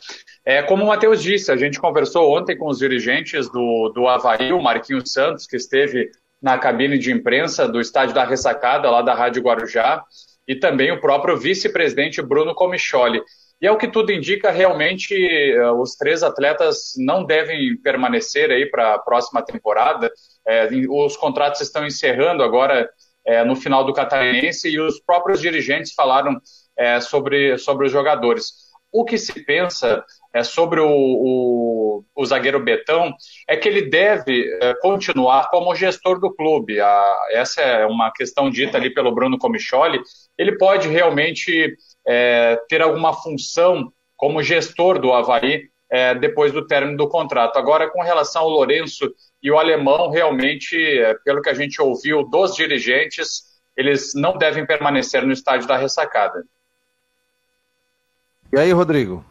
É, como o Matheus disse, a gente conversou ontem com os dirigentes do, do Havaí, o Marquinhos Santos, que esteve na cabine de imprensa do estádio da Ressacada, lá da Rádio Guarujá, e também o próprio vice-presidente Bruno Comicholi. E é o que tudo indica, realmente eh, os três atletas não devem permanecer aí para a próxima temporada. É, os contratos estão encerrando agora é, no final do Catarinense e os próprios dirigentes falaram é, sobre, sobre os jogadores. O que se pensa é, sobre o, o, o, zagueiro Betão é que ele deve é, continuar como gestor do clube. A, essa é uma questão dita ali pelo Bruno Comicholi. Ele pode realmente é, ter alguma função como gestor do Havaí é, depois do término do contrato. Agora, com relação ao Lourenço e o alemão, realmente, é, pelo que a gente ouviu dos dirigentes, eles não devem permanecer no estádio da ressacada. E aí, Rodrigo?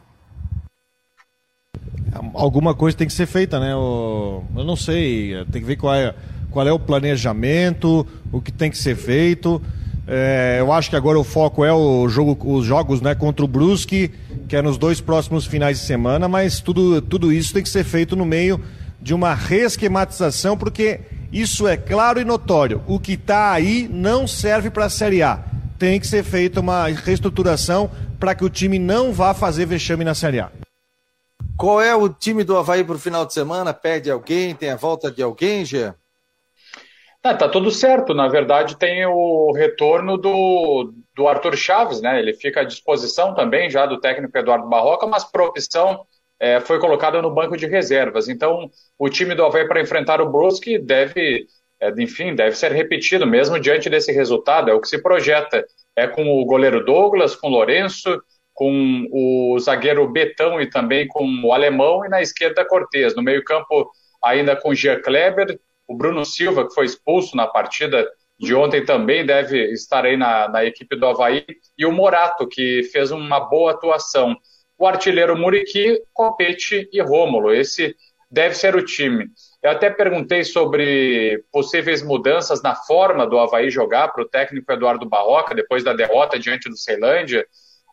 Alguma coisa tem que ser feita, né? Eu, não sei, tem que ver qual é, qual é o planejamento, o que tem que ser feito. É, eu acho que agora o foco é o jogo, os jogos né, contra o Brusque, que é nos dois próximos finais de semana, mas tudo, tudo isso tem que ser feito no meio de uma reesquematização, porque isso é claro e notório. O que está aí não serve para a Série A. Tem que ser feita uma reestruturação para que o time não vá fazer vexame na Série A. Qual é o time do Havaí para o final de semana? Perde alguém? Tem a volta de alguém, Gê? Ah, tá tudo certo. Na verdade, tem o retorno do, do Arthur Chaves, né? Ele fica à disposição também já do técnico Eduardo Barroca, mas por opção é, foi colocado no banco de reservas. Então, o time do Havaí para enfrentar o Brusque deve, é, enfim, deve ser repetido mesmo diante desse resultado. É o que se projeta. É com o goleiro Douglas, com o Lourenço, com o zagueiro Betão e também com o Alemão, e na esquerda Cortez. No meio-campo, ainda com Gia Kleber, o Bruno Silva, que foi expulso na partida de ontem, também deve estar aí na, na equipe do Havaí, e o Morato, que fez uma boa atuação. O artilheiro Muriqui, Copete e Rômulo. Esse deve ser o time. Eu até perguntei sobre possíveis mudanças na forma do Havaí jogar para o técnico Eduardo Barroca, depois da derrota diante do Ceilândia.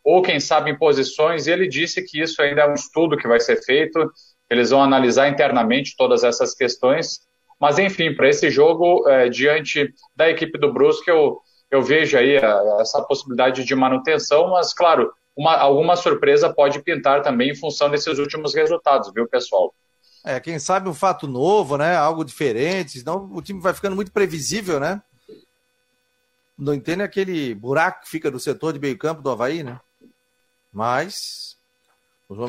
Ou quem sabe em posições. E ele disse que isso ainda é um estudo que vai ser feito, eles vão analisar internamente todas essas questões. Mas, enfim, para esse jogo, é, diante da equipe do Brusque, eu, eu vejo aí a, essa possibilidade de manutenção, mas, claro, uma, alguma surpresa pode pintar também em função desses últimos resultados, viu, pessoal? É, quem sabe um fato novo, né? Algo diferente, senão o time vai ficando muito previsível, né? Não entende aquele buraco que fica no setor de meio-campo do Havaí, né? Mas.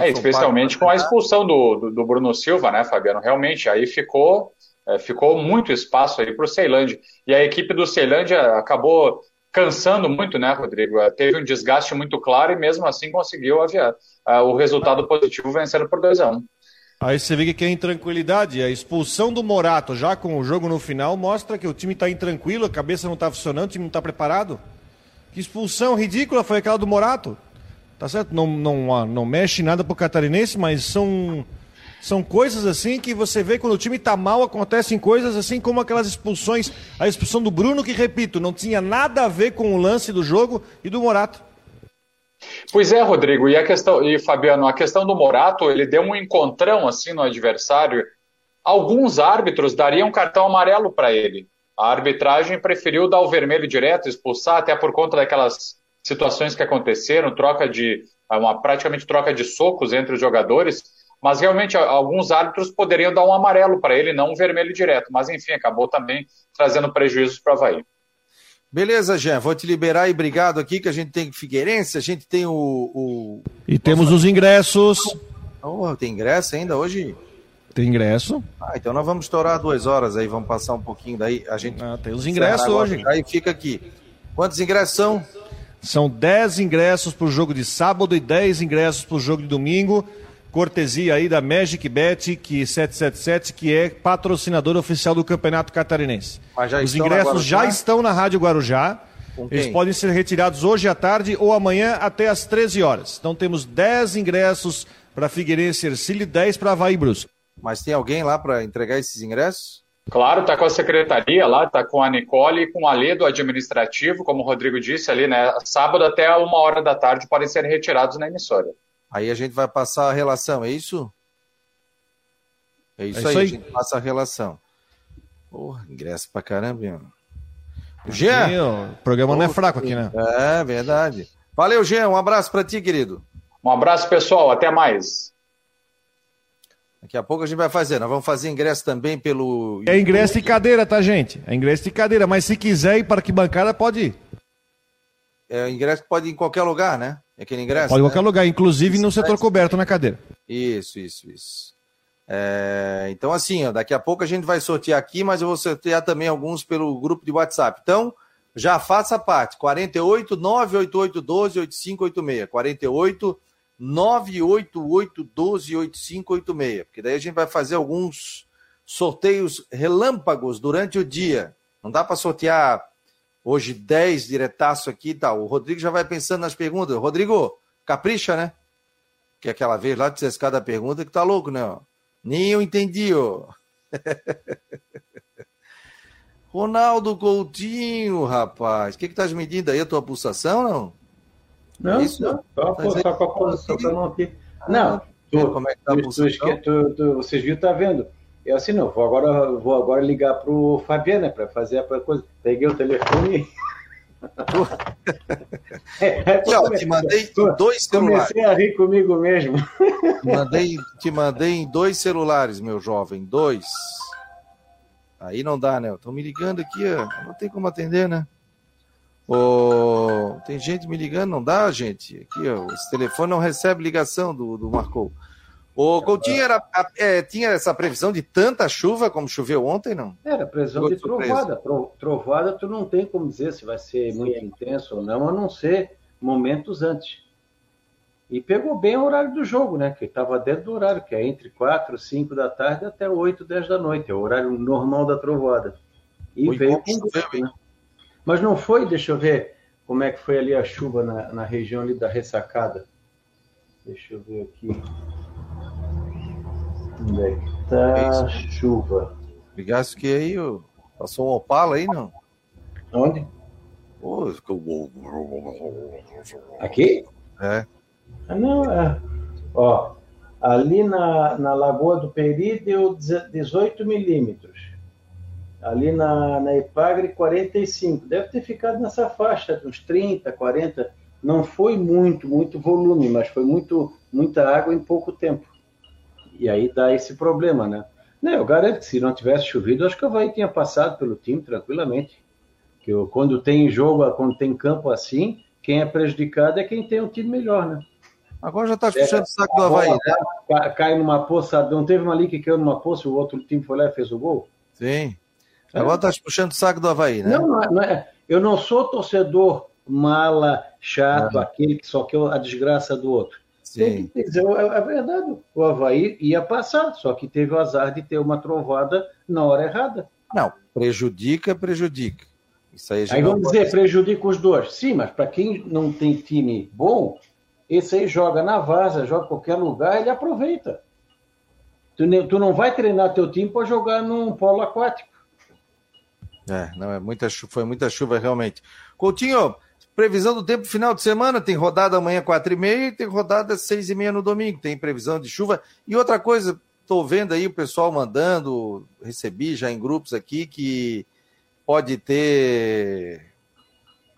É, especialmente com a expulsão do, do, do, Bruno Silva, né, Fabiano? Realmente, aí ficou, é, ficou muito espaço aí para o Ceilândia. E a equipe do Ceilândia acabou cansando muito, né, Rodrigo? É, teve um desgaste muito claro e mesmo assim conseguiu aviar, uh, o resultado positivo vencendo por 2 a 1 um. Aí você vê que é intranquilidade. A expulsão do Morato, já com o jogo no final, mostra que o time está intranquilo, a cabeça não está funcionando, o time não está preparado. Que expulsão ridícula foi aquela do Morato. Tá certo? Não, não, não mexe nada pro catarinense, mas são, são coisas assim que você vê quando o time está mal, acontecem coisas assim como aquelas expulsões. A expulsão do Bruno, que repito, não tinha nada a ver com o lance do jogo e do Morato. Pois é, Rodrigo, e a questão, e Fabiano, a questão do Morato, ele deu um encontrão assim no adversário. Alguns árbitros dariam cartão amarelo para ele. A arbitragem preferiu dar o vermelho direto, expulsar, até por conta daquelas situações que aconteceram, troca de uma praticamente troca de socos entre os jogadores. Mas realmente alguns árbitros poderiam dar um amarelo para ele, não um vermelho direto. Mas enfim, acabou também trazendo prejuízos para o Havaí. Beleza, Jean, vou te liberar e obrigado aqui que a gente tem Figueirense, a gente tem o. o... E temos os ingressos. Oh, tem ingresso ainda hoje? Tem ingresso. Ah, então nós vamos estourar duas horas aí, vamos passar um pouquinho daí. A gente. Ah, tem os ingressos hoje. Aí fica aqui. Quantos ingressos são? São 10 ingressos para o jogo de sábado e 10 ingressos para o jogo de domingo cortesia aí da Magic Bet que 777, que é patrocinador oficial do Campeonato Catarinense. Os ingressos já estão na Rádio Guarujá. Eles podem ser retirados hoje à tarde ou amanhã até às 13 horas. Então temos 10 ingressos para Figueirense Ercílio e 10 para Havaí Brusco. Mas tem alguém lá para entregar esses ingressos? Claro, está com a secretaria lá, está com a Nicole e com a Lê do administrativo, como o Rodrigo disse ali, né? Sábado até uma hora da tarde podem ser retirados na emissora. Aí a gente vai passar a relação, é isso? É isso, é isso aí, aí, a gente passa a relação. Porra, ingresso pra caramba, mano. Jean! O programa não é fraco aqui, né? É, verdade. Valeu, Jean. Um abraço pra ti, querido. Um abraço, pessoal. Até mais. Daqui a pouco a gente vai fazer. Nós vamos fazer ingresso também pelo. É ingresso de cadeira, tá, gente? É ingresso de cadeira. Mas se quiser ir para que bancada, pode ir. É ingresso que pode ir em qualquer lugar, né? É aquele ingresso? Pode em qualquer lugar, inclusive no setor coberto na cadeira. Isso, isso, isso. É, então, assim, ó, daqui a pouco a gente vai sortear aqui, mas eu vou sortear também alguns pelo grupo de WhatsApp. Então, já faça parte. 48 988 12 8586. 48 988 12 8586. Porque daí a gente vai fazer alguns sorteios relâmpagos durante o dia. Não dá para sortear Hoje 10 diretaço aqui e tá. tal. O Rodrigo já vai pensando nas perguntas. Rodrigo, capricha, né? Que aquela vez lá vocês cada pergunta que tá louco, né? Nem eu entendi, ó. Ronaldo Coutinho, rapaz. O que que tá medindo aí a tua pulsação, não? Não, é isso? não. Só, só com a posição não aqui. Não, ah, tu, como é que tá a? Tu, tu, vocês viram, tá vendo? Eu assim, não, vou agora, vou agora ligar pro Fabiano, né, para fazer a coisa. Peguei o telefone é, é, Tchau, te mandei em dois celulares. Comecei a rir comigo mesmo. Mandei, te mandei dois celulares, meu jovem, dois. Aí não dá, né? Estão me ligando aqui, ó. não tem como atender, né? Oh, tem gente me ligando, não dá, gente? Aqui, ó, esse telefone não recebe ligação do, do Marcou. O Coutinho era, é, tinha essa previsão de tanta chuva como choveu ontem, não? Era previsão de trovada. Trovada, tu não tem como dizer se vai ser muito intenso ou não, a não ser momentos antes. E pegou bem o horário do jogo, né? Que estava dentro do horário, que é entre 4, 5 da tarde até 8, 10 da noite. É o horário normal da trovada. E foi veio com choveu, né? Mas não foi, deixa eu ver como é que foi ali a chuva na, na região ali da ressacada. Deixa eu ver aqui. Onde é que tá chuva? Ligasse que aí, passou um Opala aí, não? Onde? Oh, ficou... Aqui? É. Ah, não, é. Ó, ali na, na Lagoa do Peri deu 18 milímetros. Ali na, na Epagre, 45. Deve ter ficado nessa faixa, uns 30, 40. Não foi muito, muito volume, mas foi muito, muita água em pouco tempo. E aí dá esse problema, né? Não, eu garanto que se não tivesse chovido, acho que o Havaí tinha passado pelo time tranquilamente. Que eu, quando tem jogo, quando tem campo assim, quem é prejudicado é quem tem um time melhor, né? Agora já está puxando é, o saco do Havaí, né? Cai numa poça, não teve uma ali que caiu numa poça, o outro time foi lá e fez o gol? Sim. Agora está puxando o saco do Havaí, né? Não, não é, eu não sou torcedor mala, chato, ah. aquele que só quer a desgraça do outro. Sim. Tem dizer, é, é verdade, o Havaí ia passar, só que teve o azar de ter uma trovada na hora errada. Não, prejudica, prejudica. Isso aí, aí vamos dizer, prejudica os dois. Sim, mas para quem não tem time bom, esse aí joga na vaza, joga em qualquer lugar, ele aproveita. Tu, tu não vai treinar teu time para jogar num polo aquático. É, não, é muita, foi muita chuva realmente. Coutinho, previsão do tempo final de semana, tem rodada amanhã 4 e meia e tem rodada 6 e meia no domingo, tem previsão de chuva. E outra coisa, estou vendo aí o pessoal mandando, recebi já em grupos aqui, que pode ter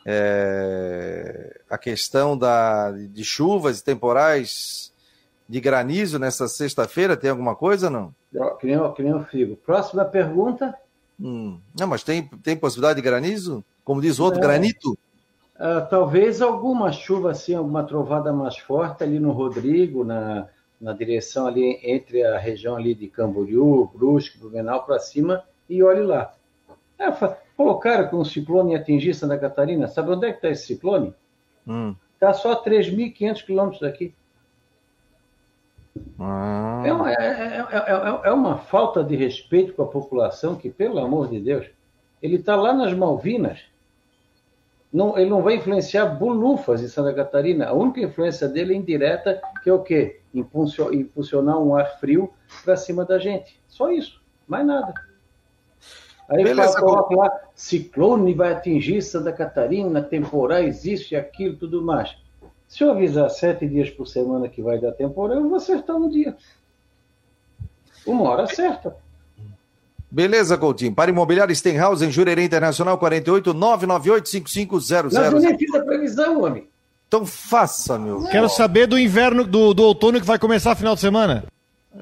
é, a questão da, de chuvas e temporais de granizo nessa sexta-feira, tem alguma coisa não? Que nem, que nem eu fico. Próxima pergunta. Hum. Não, mas tem, tem possibilidade de granizo? Como diz o outro, é, granito? Uh, talvez alguma chuva, assim, alguma trovada mais forte ali no Rodrigo, na, na direção ali entre a região ali de Camboriú, Brusque, Blumenau para cima, e olhe lá. É, colocaram que um ciclone ia atingir Santa Catarina. Sabe onde é que está esse ciclone? Está hum. Tá só a 3.500 quilômetros daqui. Ah. É, uma, é, é, é, uma falta de respeito com a população que, pelo amor de Deus, ele está lá nas Malvinas. Não, ele não vai influenciar bolufas em Santa Catarina. A única influência dele é indireta, que é o quê? Impulsionar um ar frio para cima da gente. Só isso, mais nada. Aí Beleza, coloca lá, ciclone vai atingir Santa Catarina, temporais, isso e aquilo, tudo mais. Se eu avisar sete dias por semana que vai dar temporal, eu vou acertar um dia. Uma hora certa. Beleza, Coutinho. Para imobiliário Stenhouse, em Jurerê Internacional, 48 998 5500. Mas eu nem fiz a previsão, homem. Então faça, meu. Não. Quero saber do inverno, do, do outono que vai começar final de semana.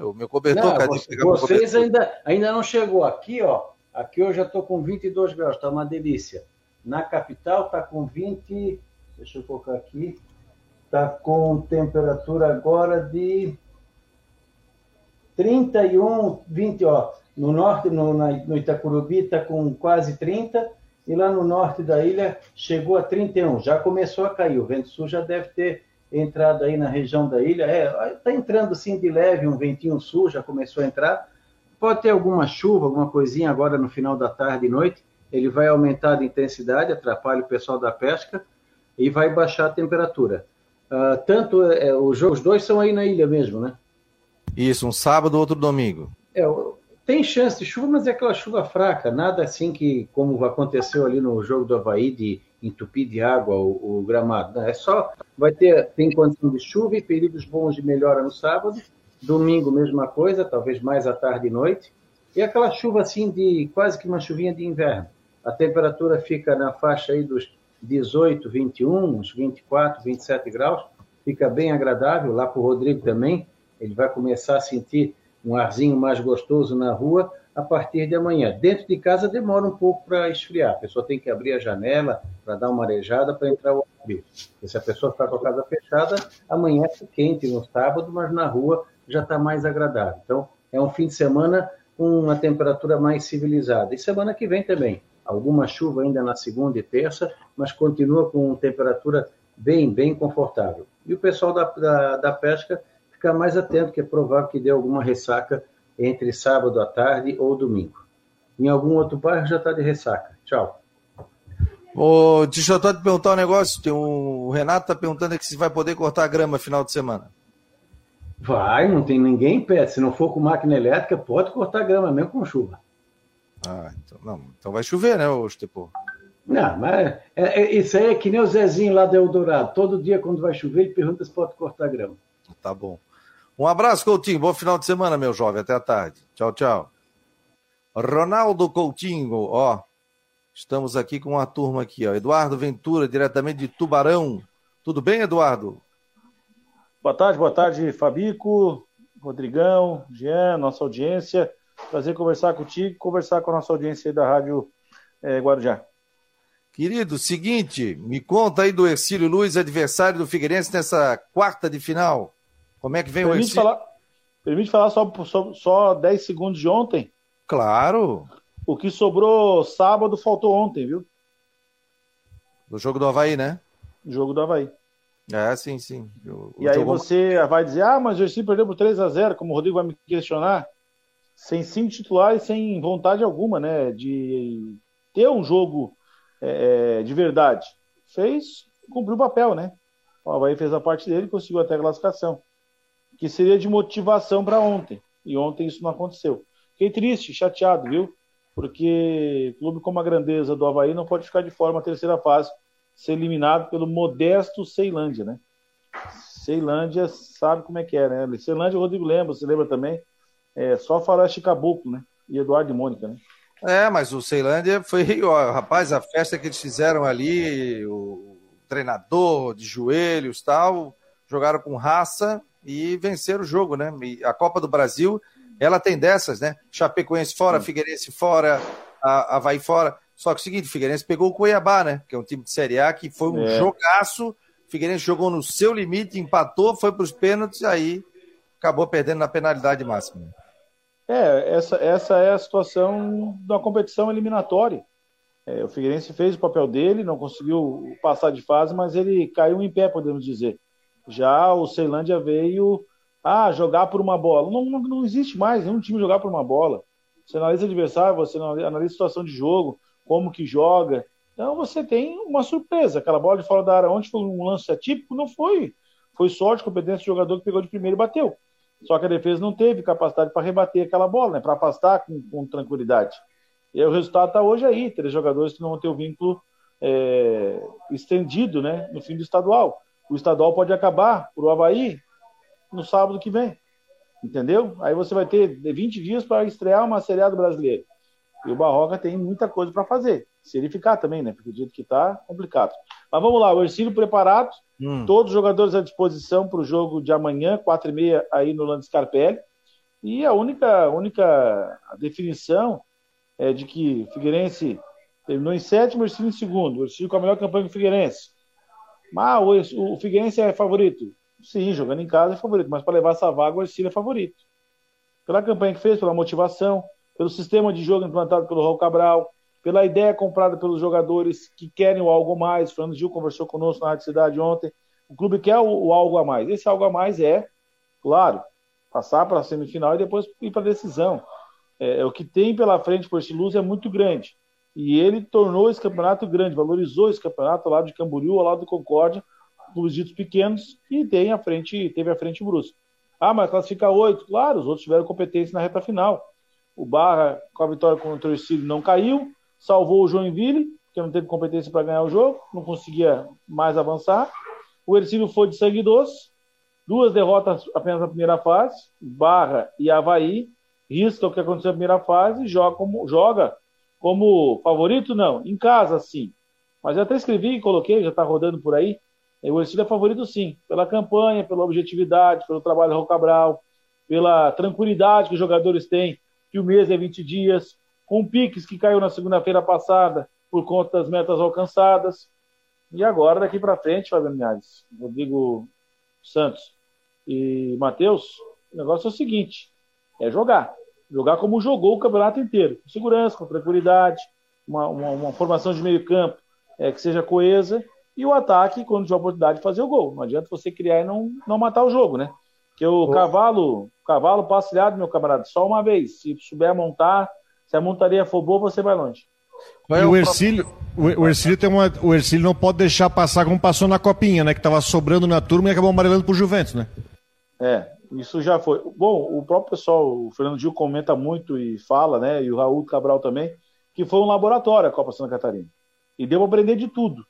O meu cobertor, não, você, Vocês ainda, ainda não chegou aqui, ó. Aqui eu já estou com 22 graus, está uma delícia. Na capital está com 20, deixa eu colocar aqui, está com temperatura agora de 31, 20, ó. No norte, no, na, no Itacurubi, está com quase 30, e lá no norte da ilha chegou a 31. Já começou a cair. O vento sul já deve ter entrado aí na região da ilha. É, está entrando assim de leve, um ventinho sul já começou a entrar Pode ter alguma chuva, alguma coisinha agora no final da tarde e noite. Ele vai aumentar de intensidade, atrapalha o pessoal da pesca e vai baixar a temperatura. Uh, tanto é, os, os dois são aí na ilha mesmo, né? Isso, um sábado, outro domingo. É, tem chance de chuva, mas é aquela chuva fraca, nada assim que, como aconteceu ali no jogo do Havaí, de entupir de água o, o gramado. Né? É só, vai ter, tem condição de chuva e períodos bons de melhora no sábado, Domingo, mesma coisa, talvez mais à tarde e noite. E aquela chuva assim de quase que uma chuvinha de inverno. A temperatura fica na faixa aí dos 18, 21, uns 24, 27 graus. Fica bem agradável. Lá para o Rodrigo também. Ele vai começar a sentir um arzinho mais gostoso na rua a partir de amanhã. Dentro de casa demora um pouco para esfriar. A pessoa tem que abrir a janela para dar uma arejada para entrar o ar. Se a pessoa está com a casa fechada, amanhã é quente no sábado, mas na rua já está mais agradável. Então, é um fim de semana com uma temperatura mais civilizada. E semana que vem também. Alguma chuva ainda na segunda e terça, mas continua com temperatura bem, bem confortável. E o pessoal da, da, da pesca fica mais atento, que é provável que dê alguma ressaca entre sábado à tarde ou domingo. Em algum outro bairro já está de ressaca. Tchau. Ô, deixa eu te perguntar um negócio. Tem um, o Renato está perguntando aqui se vai poder cortar a grama final de semana. Vai, não tem ninguém em pé. Se não for com máquina elétrica, pode cortar grama mesmo com chuva. Ah, então, não, então vai chover, né, Estepô? Não, mas é, é, isso aí é que nem o Zezinho lá do Eldorado. Todo dia, quando vai chover, ele pergunta se pode cortar grama. Tá bom. Um abraço, Coutinho. Bom final de semana, meu jovem. Até a tarde. Tchau, tchau. Ronaldo Coutinho, ó. Estamos aqui com uma turma aqui, ó. Eduardo Ventura, diretamente de Tubarão. Tudo bem, Eduardo? Boa tarde, boa tarde, Fabico, Rodrigão, Jean, nossa audiência. Prazer conversar contigo, conversar com a nossa audiência aí da Rádio é, Guarujá. Querido, seguinte, me conta aí do Ercílio Luiz, adversário do Figueirense nessa quarta de final. Como é que vem permite o Ercílio? Falar, permite falar só, só, só 10 segundos de ontem? Claro. O que sobrou sábado faltou ontem, viu? Do jogo do Havaí, né? Jogo do Havaí. É, sim, sim. O, e aí você vai dizer, ah, mas o Ercílio perdeu por 3 a 0 como o Rodrigo vai me questionar. Sem cinco titulares, sem vontade alguma, né? De ter um jogo é, é, de verdade. Fez, cumpriu o papel, né? O Havaí fez a parte dele e conseguiu até a classificação. Que seria de motivação para ontem. E ontem isso não aconteceu. Fiquei triste, chateado, viu? Porque clube como a grandeza do Havaí não pode ficar de fora na terceira fase, ser eliminado pelo modesto Ceilândia, né? Ceilândia sabe como é que é, né? Ceilândia, o Rodrigo lembra, você lembra também? É só Faroeste Caboclo, né? E Eduardo e Mônica, né? É, mas o Ceilândia foi, ó, rapaz, a festa que eles fizeram ali, o treinador de joelhos tal, jogaram com raça e venceram o jogo, né? E a Copa do Brasil, ela tem dessas, né? Chapecoense fora, Figueirense fora, a Havaí fora. Só que é o seguinte, Figueirense pegou o Cuiabá, né? Que é um time de Série A que foi um é. jogaço. Figueirense jogou no seu limite, empatou, foi para os pênaltis, aí acabou perdendo na penalidade máxima. É, essa, essa é a situação da competição eliminatória. É, o Figueirense fez o papel dele, não conseguiu passar de fase, mas ele caiu em pé, podemos dizer. Já o Ceilândia veio ah, jogar por uma bola. Não, não, não existe mais nenhum time jogar por uma bola. Você analisa o adversário, você analisa a situação de jogo, como que joga. Então você tem uma surpresa. Aquela bola de fora da área, onde foi um lance atípico, não foi. Foi sorte, competência do jogador que pegou de primeiro e bateu. Só que a defesa não teve capacidade para rebater aquela bola, né? para afastar com, com, tranquilidade. E aí o resultado está hoje aí: três jogadores que não vão ter o vínculo é, estendido né? no fim do estadual. O estadual pode acabar para o Havaí no sábado que vem. Entendeu? Aí você vai ter 20 dias para estrear uma Série A do brasileiro. E o Barroca tem muita coisa para fazer. Se ele ficar também, né? Porque o jeito que está, complicado. Mas vamos lá, o Ercílio preparado, hum. todos os jogadores à disposição para o jogo de amanhã, 4 e meia, aí no Lando Scarpelli. E a única, única definição é de que o Figueirense terminou em sétimo, o Ercílio em segundo. O Ercílio com a melhor campanha do Figueirense. Mas o, o Figueirense é favorito? Sim, jogando em casa é favorito, mas para levar essa vaga, o Ercílio é favorito. Pela campanha que fez, pela motivação, pelo sistema de jogo implantado pelo Raul Cabral, pela ideia comprada pelos jogadores que querem o algo mais. O Fernando Gil conversou conosco na Rádio Cidade ontem. O clube quer o, o algo a mais. Esse algo a mais é, claro, passar para a semifinal e depois ir para a decisão. É, é, o que tem pela frente por esse Luz é muito grande. E ele tornou esse campeonato grande, valorizou esse campeonato ao lado de Camboriú, ao lado do Concórdia, clubes ditos pequenos, e tem a frente, teve a frente Brusque. Ah, mas classifica oito. Claro, os outros tiveram competência na reta final. O Barra, com a vitória contra o Ercílio, não caiu salvou o Joinville, que não teve competência para ganhar o jogo, não conseguia mais avançar. O Ercílio foi de sangue doce, duas derrotas apenas na primeira fase, Barra e Havaí, risca o que aconteceu na primeira fase, joga como, joga como favorito, não, em casa sim. Mas eu até escrevi e coloquei, já está rodando por aí, o Ercílio é favorito sim, pela campanha, pela objetividade, pelo trabalho do Cabral, pela tranquilidade que os jogadores têm, que o mês é 20 dias, com o Pix, que caiu na segunda-feira passada por conta das metas alcançadas. E agora, daqui para frente, Fabiano Linhares, Rodrigo Santos e Matheus, o negócio é o seguinte: é jogar. Jogar como jogou o campeonato inteiro. Com segurança, com tranquilidade, uma, uma, uma formação de meio campo é, que seja coesa e o ataque quando tiver a oportunidade de fazer o gol. Não adianta você criar e não, não matar o jogo, né? Porque o cavalo, cavalo passeado, meu camarada, só uma vez. Se souber montar, se a montaria for boa, você vai longe. E o Ercílio, o, Ercílio tem uma, o Ercílio não pode deixar passar como passou na copinha, né? Que estava sobrando na turma e acabou amarelando pro Juventus, né? É, isso já foi. Bom, o próprio pessoal, o Fernando Gil comenta muito e fala, né? E o Raul Cabral também, que foi um laboratório a Copa Santa Catarina. E deu para aprender de tudo.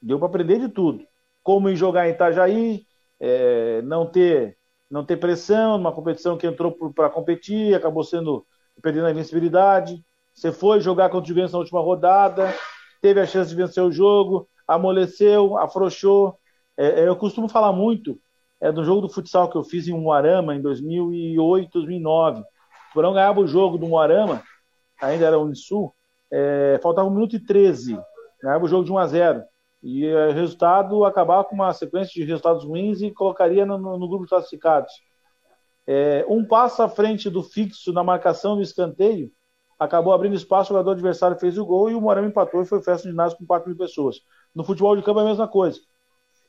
Deu para aprender de tudo. Como ir jogar em Itajaí, é, não ter não ter pressão numa competição que entrou para competir, acabou sendo perdendo a invencibilidade. Você foi jogar contra o Juventus na última rodada, teve a chance de vencer o jogo, amoleceu, afrouxou. É, é eu costumo falar muito é, do jogo do futsal que eu fiz em Moarama em 2008, 2009. O Porão ganhava o jogo do Moarama, ainda era Unisul, é, faltava 1 minuto e 13. Ganhava o jogo de 1 a 0. E o resultado acabava com uma sequência de resultados ruins e colocaria no, no, no grupo de classificados. É, um passo à frente do fixo na marcação do escanteio, acabou abrindo espaço, o jogador adversário fez o gol e o Moarama empatou e foi festa de ginásio com 4 mil pessoas. No futebol de campo é a mesma coisa.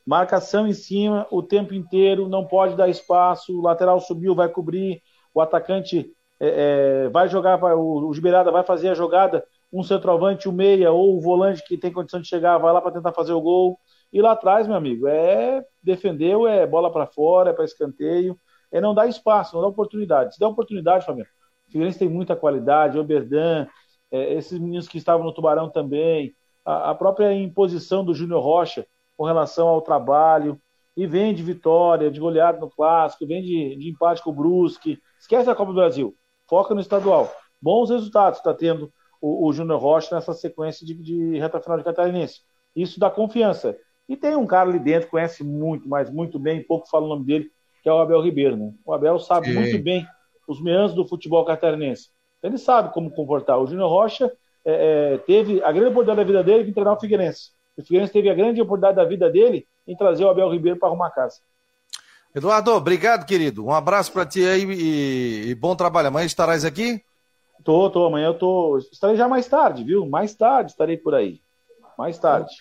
Marcação em cima o tempo inteiro, não pode dar espaço, o lateral subiu, vai cobrir, o atacante é, é, vai jogar, o, o Giberada vai fazer a jogada, um centroavante, o meia ou o volante que tem condição de chegar, vai lá para tentar fazer o gol. E lá atrás, meu amigo, é defendeu, é bola para fora, é para escanteio, é não dar espaço, não dar oportunidade. Se der oportunidade, Fabiano, o Figueirense tem muita qualidade, Oberdan, é, esses meninos que estavam no Tubarão também, a, a própria imposição do Júnior Rocha com relação ao trabalho, e vem de vitória, de goleada no clássico, vem de, de empate com o Brusque. Esquece a Copa do Brasil, foca no estadual. Bons resultados está tendo o, o Júnior Rocha nessa sequência de, de reta final de catarinense. Isso dá confiança. E tem um cara ali dentro, conhece muito, mas muito bem, pouco fala o nome dele, que é o Abel Ribeiro. Né? O Abel sabe Sim. muito bem os meandros do futebol catarinense. Ele sabe como comportar. O Júnior Rocha é, é, teve a grande oportunidade da vida dele de treinar o Figueirense. O Figueirense teve a grande oportunidade da vida dele em trazer o Abel Ribeiro para arrumar a casa. Eduardo, obrigado, querido. Um abraço para ti aí e, e, bom trabalho. Amanhã estarás aqui? Tô, tô. Amanhã eu tô. Estarei já mais tarde, viu? Mais tarde estarei por aí. Mais tarde.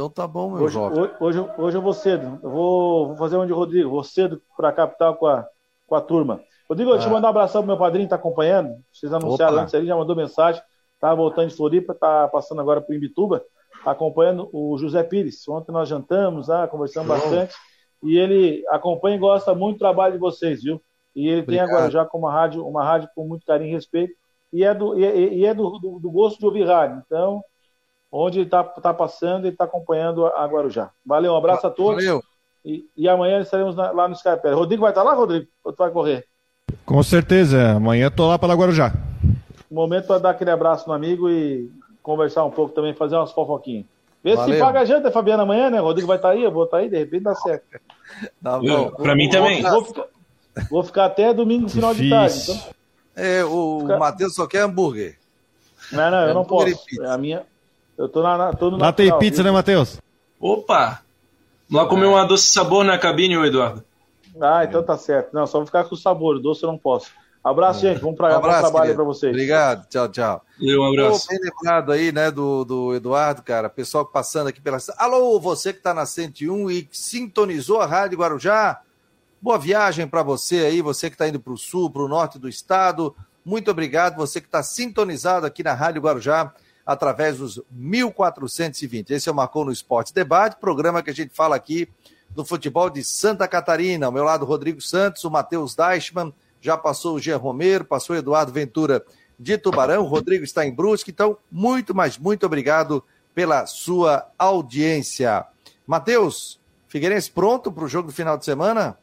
Então tá bom, meu hoje, jovem. Hoje, hoje, eu vou cedo. Eu vou, vou fazer onde o Rodrigo. Vou cedo para a capital com a, com a turma. Rodrigo, ah. deixa eu mandar um abração pro meu padrinho que tá acompanhando. Vocês anunciaram Opa. antes ali, já mandou mensagem. Tá voltando de Floripa, tá passando agora pro Imbituba, acompanhando o José Pires. Ontem nós jantamos, ah, conversamos bastante. E ele acompanha e gosta muito do trabalho de vocês, viu? E ele Obrigado. tem agora já com uma rádio, uma rádio com muito carinho e respeito e é do, e, e é do, do, do, gosto de ouvir rádio. Então, onde ele está tá passando, ele está acompanhando a Guarujá. Valeu, um abraço a todos. Valeu. E, e amanhã estaremos na, lá no Skype. Rodrigo vai estar lá, Rodrigo? Ou tu vai correr? Com certeza. Amanhã estou lá para Guarujá. Momento para dar aquele abraço no amigo e conversar um pouco também, fazer umas fofoquinhas. Vê Valeu. se paga a janta, Fabiana, amanhã, né? Rodrigo vai estar tá aí, eu vou estar tá aí, de repente dá certo. Dá bom. Para mim também. Vou, vou, ficar, vou, ficar, até domingo, final Difícil. de tarde. Então... É, o Fica... Matheus só quer hambúrguer. Não, não, eu não posso. A minha. Eu tô na. na tô no Lá tem pizza, viu? né, Matheus? Opa! Lá comer uma doce sabor na cabine, ô Eduardo. Ah, então tá certo. Não, só vou ficar com o sabor, o doce eu não posso. Abraço, é. gente. Vamos para um abraço, bom trabalho para vocês. Obrigado. Tchau, tchau. E um abraço. bem lembrado aí, né, do, do Eduardo, cara. Pessoal passando aqui pela. Alô, você que está na 101 e sintonizou a Rádio Guarujá. Boa viagem para você aí, você que está indo para o sul, para o norte do estado. Muito obrigado, você que está sintonizado aqui na Rádio Guarujá através dos 1420. Esse é o Marcou no Esporte Debate, programa que a gente fala aqui do futebol de Santa Catarina. Ao meu lado, Rodrigo Santos, o Matheus Deichmann, já passou o Jean Romero, passou o Eduardo Ventura de Tubarão, o Rodrigo está em Brusque. Então, muito, mas muito obrigado pela sua audiência. Matheus, Figueirense pronto para o jogo do final de semana?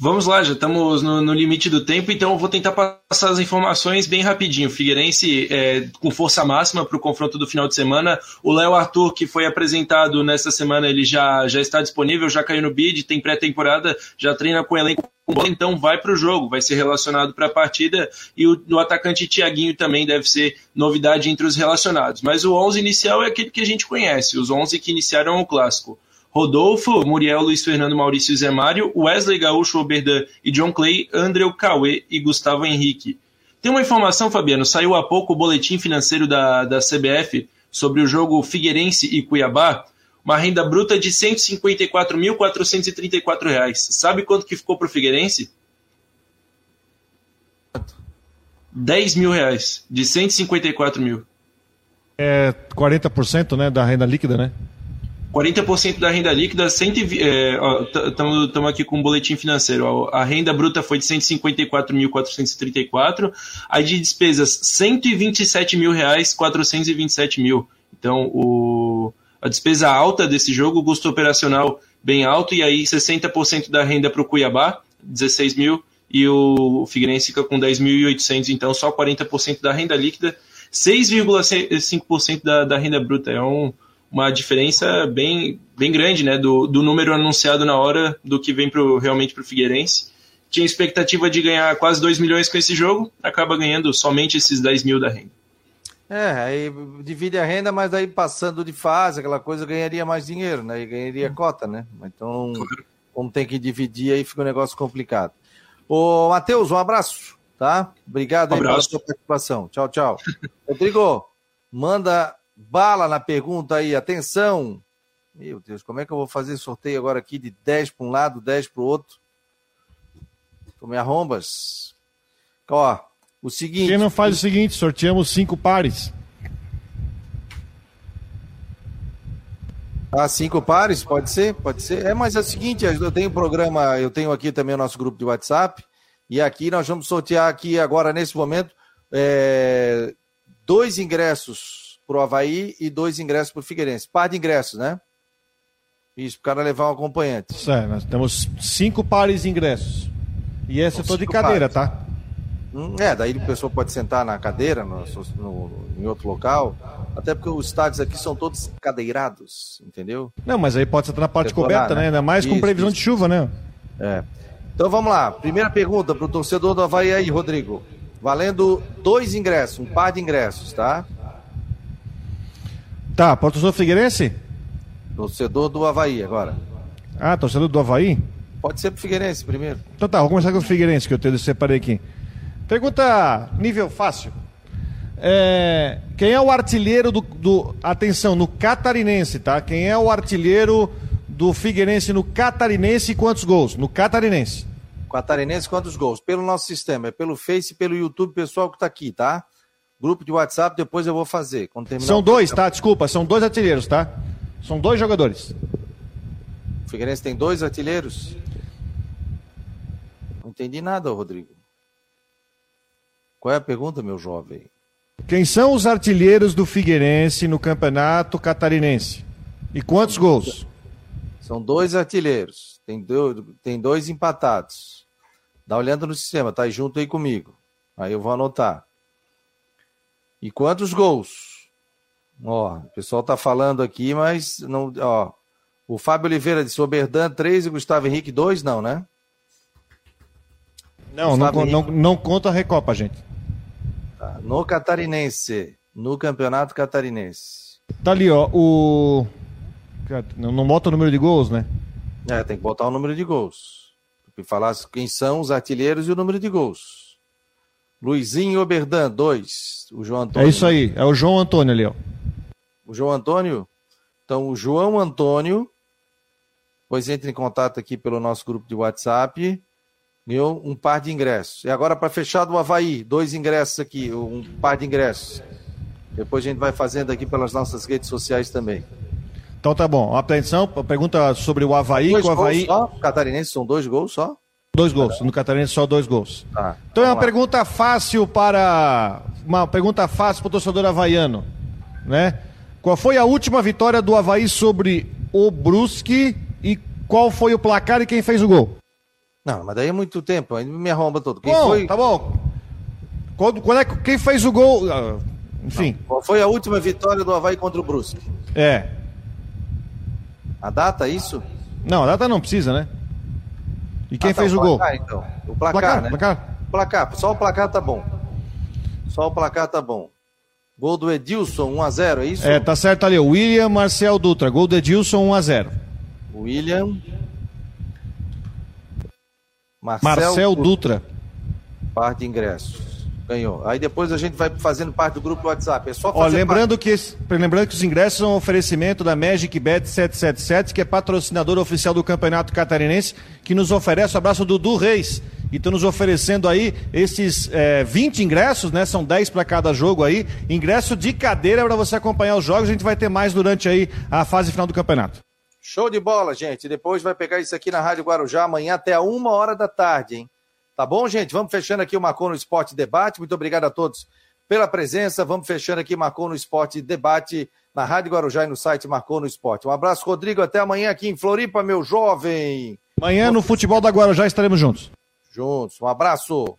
Vamos lá, já estamos no, no, limite do tempo, então eu vou tentar passar as informações bem rapidinho. Figueirense é, com força máxima para o confronto do final de semana. O Léo Arthur, que foi apresentado nessa semana, ele já, já está disponível, já caiu no bid, tem pré-temporada, já treina com o elenco então vai para o jogo, vai ser relacionado para a partida e o, o atacante Tiaguinho também deve ser novidade entre os relacionados. Mas o 11 inicial é aquele que a gente conhece, os 11 que iniciaram o clássico. Rodolfo, Muriel, Luiz Fernando, Maurício Zé Mário, Wesley Gaúcho, Oberdan e John Clay, André Cauê e Gustavo Henrique. Tem uma informação, Fabiano, saiu há pouco o boletim financeiro da, da CBF sobre o jogo Figueirense e Cuiabá, uma renda bruta de R$ 154.434. Sabe quanto que ficou para o Figueirense? 10 mil reais, de 154 mil. É 40% né, da renda líquida, né? 40% da renda líquida, estamos é, aqui com um boletim financeiro. A renda bruta foi de 154.434, aí de despesas 127 mil reais, 427 mil. Então o a despesa alta desse jogo, o custo operacional bem alto, e aí 60% da renda para o Cuiabá, 16 mil, e o Figueirense fica com 10.800, então só 40% da renda líquida, 6,5% da, da renda bruta. É um, uma diferença bem, bem grande né, do, do número anunciado na hora do que vem pro, realmente para o Figueirense. Tinha expectativa de ganhar quase 2 milhões com esse jogo, acaba ganhando somente esses 10 mil da renda. É, aí divide a renda, mas aí passando de fase, aquela coisa, ganharia mais dinheiro, né? E ganharia cota, né? Então, como tem que dividir, aí fica um negócio complicado. Ô, Matheus, um abraço, tá? Obrigado um aí pela sua participação. Tchau, tchau. Rodrigo, manda bala na pergunta aí, atenção. Meu Deus, como é que eu vou fazer sorteio agora aqui de 10 para um lado, 10 para o outro? Tome arrombas. Ó, o seguinte. Quem não faz o seguinte, sorteamos cinco pares. Ah, cinco pares? Pode ser, pode ser. É, mas é o seguinte, eu tenho um programa, eu tenho aqui também o nosso grupo de WhatsApp, e aqui nós vamos sortear aqui agora, nesse momento, é, dois ingressos para o Havaí e dois ingressos para o Figueirense. Par de ingressos, né? Isso, para o cara levar um acompanhante. Certo, nós temos cinco pares de ingressos. E esse eu tô de cadeira, pares. tá? Hum, é, daí a pessoa pode sentar na cadeira, no, no, em outro local. Até porque os estádios aqui são todos cadeirados, entendeu? Não, mas aí pode sentar na parte coberta, né? né? Ainda mais isso, com previsão isso. de chuva, né? É. Então vamos lá. Primeira pergunta para o torcedor do Havaí aí, Rodrigo. Valendo dois ingressos, um par de ingressos, tá? Tá, torcedor Figueirense? Torcedor do Havaí agora. Ah, torcedor do Havaí? Pode ser pro Figueirense primeiro. Então tá, vou começar com o Figueirense, que eu, te, eu separei aqui. Pergunta nível fácil. É, quem é o artilheiro do, do, Atenção, no catarinense, tá? Quem é o artilheiro do Figueirense no catarinense e quantos gols? No catarinense. Catarinense, quantos gols? Pelo nosso sistema, é pelo Face, pelo YouTube, pessoal que tá aqui, tá? Grupo de WhatsApp, depois eu vou fazer. são dois, tá? Desculpa, são dois artilheiros, tá? São dois jogadores. O Figueirense tem dois artilheiros? Não entendi nada, Rodrigo. Qual é a pergunta, meu jovem? Quem são os artilheiros do Figueirense no Campeonato Catarinense? E quantos gols? São dois artilheiros. Tem dois, tem dois empatados. Dá olhando no sistema, tá junto aí comigo. Aí eu vou anotar. E quantos gols? Ó, o pessoal tá falando aqui, mas não, ó. O Fábio Oliveira de Soberdan, 3 e Gustavo Henrique, 2, não, né? Não, não, não, não, conta a Recopa, gente. Tá. No Catarinense. No Campeonato Catarinense. Tá ali, ó. O. Não bota o número de gols, né? É, tem que botar o número de gols. Falar quem são os artilheiros e o número de gols. Luizinho Oberdan, dois. O João Antônio. É isso aí, é o João Antônio ali, ó. O João Antônio? Então, o João Antônio. Pois entre em contato aqui pelo nosso grupo de WhatsApp ganhou um par de ingressos. E agora, para fechar do Havaí, dois ingressos aqui, um par de ingressos. Depois a gente vai fazendo aqui pelas nossas redes sociais também. Então tá bom. Atenção, pergunta sobre o Havaí. Dois o Havaí... só? Catarinense são dois gols só? Dois gols. No Catarinense só dois gols. Tá, então é uma lá. pergunta fácil para. Uma pergunta fácil para o torcedor havaiano. Né? Qual foi a última vitória do Havaí sobre o Brusque e qual foi o placar e quem fez o gol? Não, mas daí é muito tempo, aí me arromba todo. Quem bom, foi... Tá bom. Quando, quando é, quem fez o gol? Ah, enfim. Não, qual foi a última vitória do Havaí contra o Brusque? É. A data, é isso? Não, a data não precisa, né? E quem ah, tá, fez o, o placar, gol? Então. O placar, placar, né? Placar. Placar, só o placar tá bom. Só o placar tá bom. Gol do Edilson, 1x0, é isso? É, tá certo ali. William Marcel Dutra. Gol do Edilson, 1x0. William Marcel, Marcel Dutra. Par de ingressos. Ganhou. Aí depois a gente vai fazendo parte do grupo do WhatsApp. É só fazer Ó, lembrando, parte... que, lembrando que os ingressos são um oferecimento da Magic Bet 777, que é patrocinador oficial do Campeonato Catarinense, que nos oferece o abraço do Dudu Reis. E estão nos oferecendo aí esses é, 20 ingressos, né? São 10 para cada jogo aí. Ingresso de cadeira para você acompanhar os jogos. A gente vai ter mais durante aí a fase final do campeonato. Show de bola, gente. Depois vai pegar isso aqui na Rádio Guarujá amanhã até uma hora da tarde, hein? Tá bom, gente? Vamos fechando aqui o Marcou no Esporte Debate. Muito obrigado a todos pela presença. Vamos fechando aqui Marcou no Esporte Debate na Rádio Guarujá e no site Marcou no Esporte. Um abraço, Rodrigo. Até amanhã aqui em Floripa, meu jovem. Amanhã no Futebol da Guarujá estaremos juntos. Juntos. Um abraço.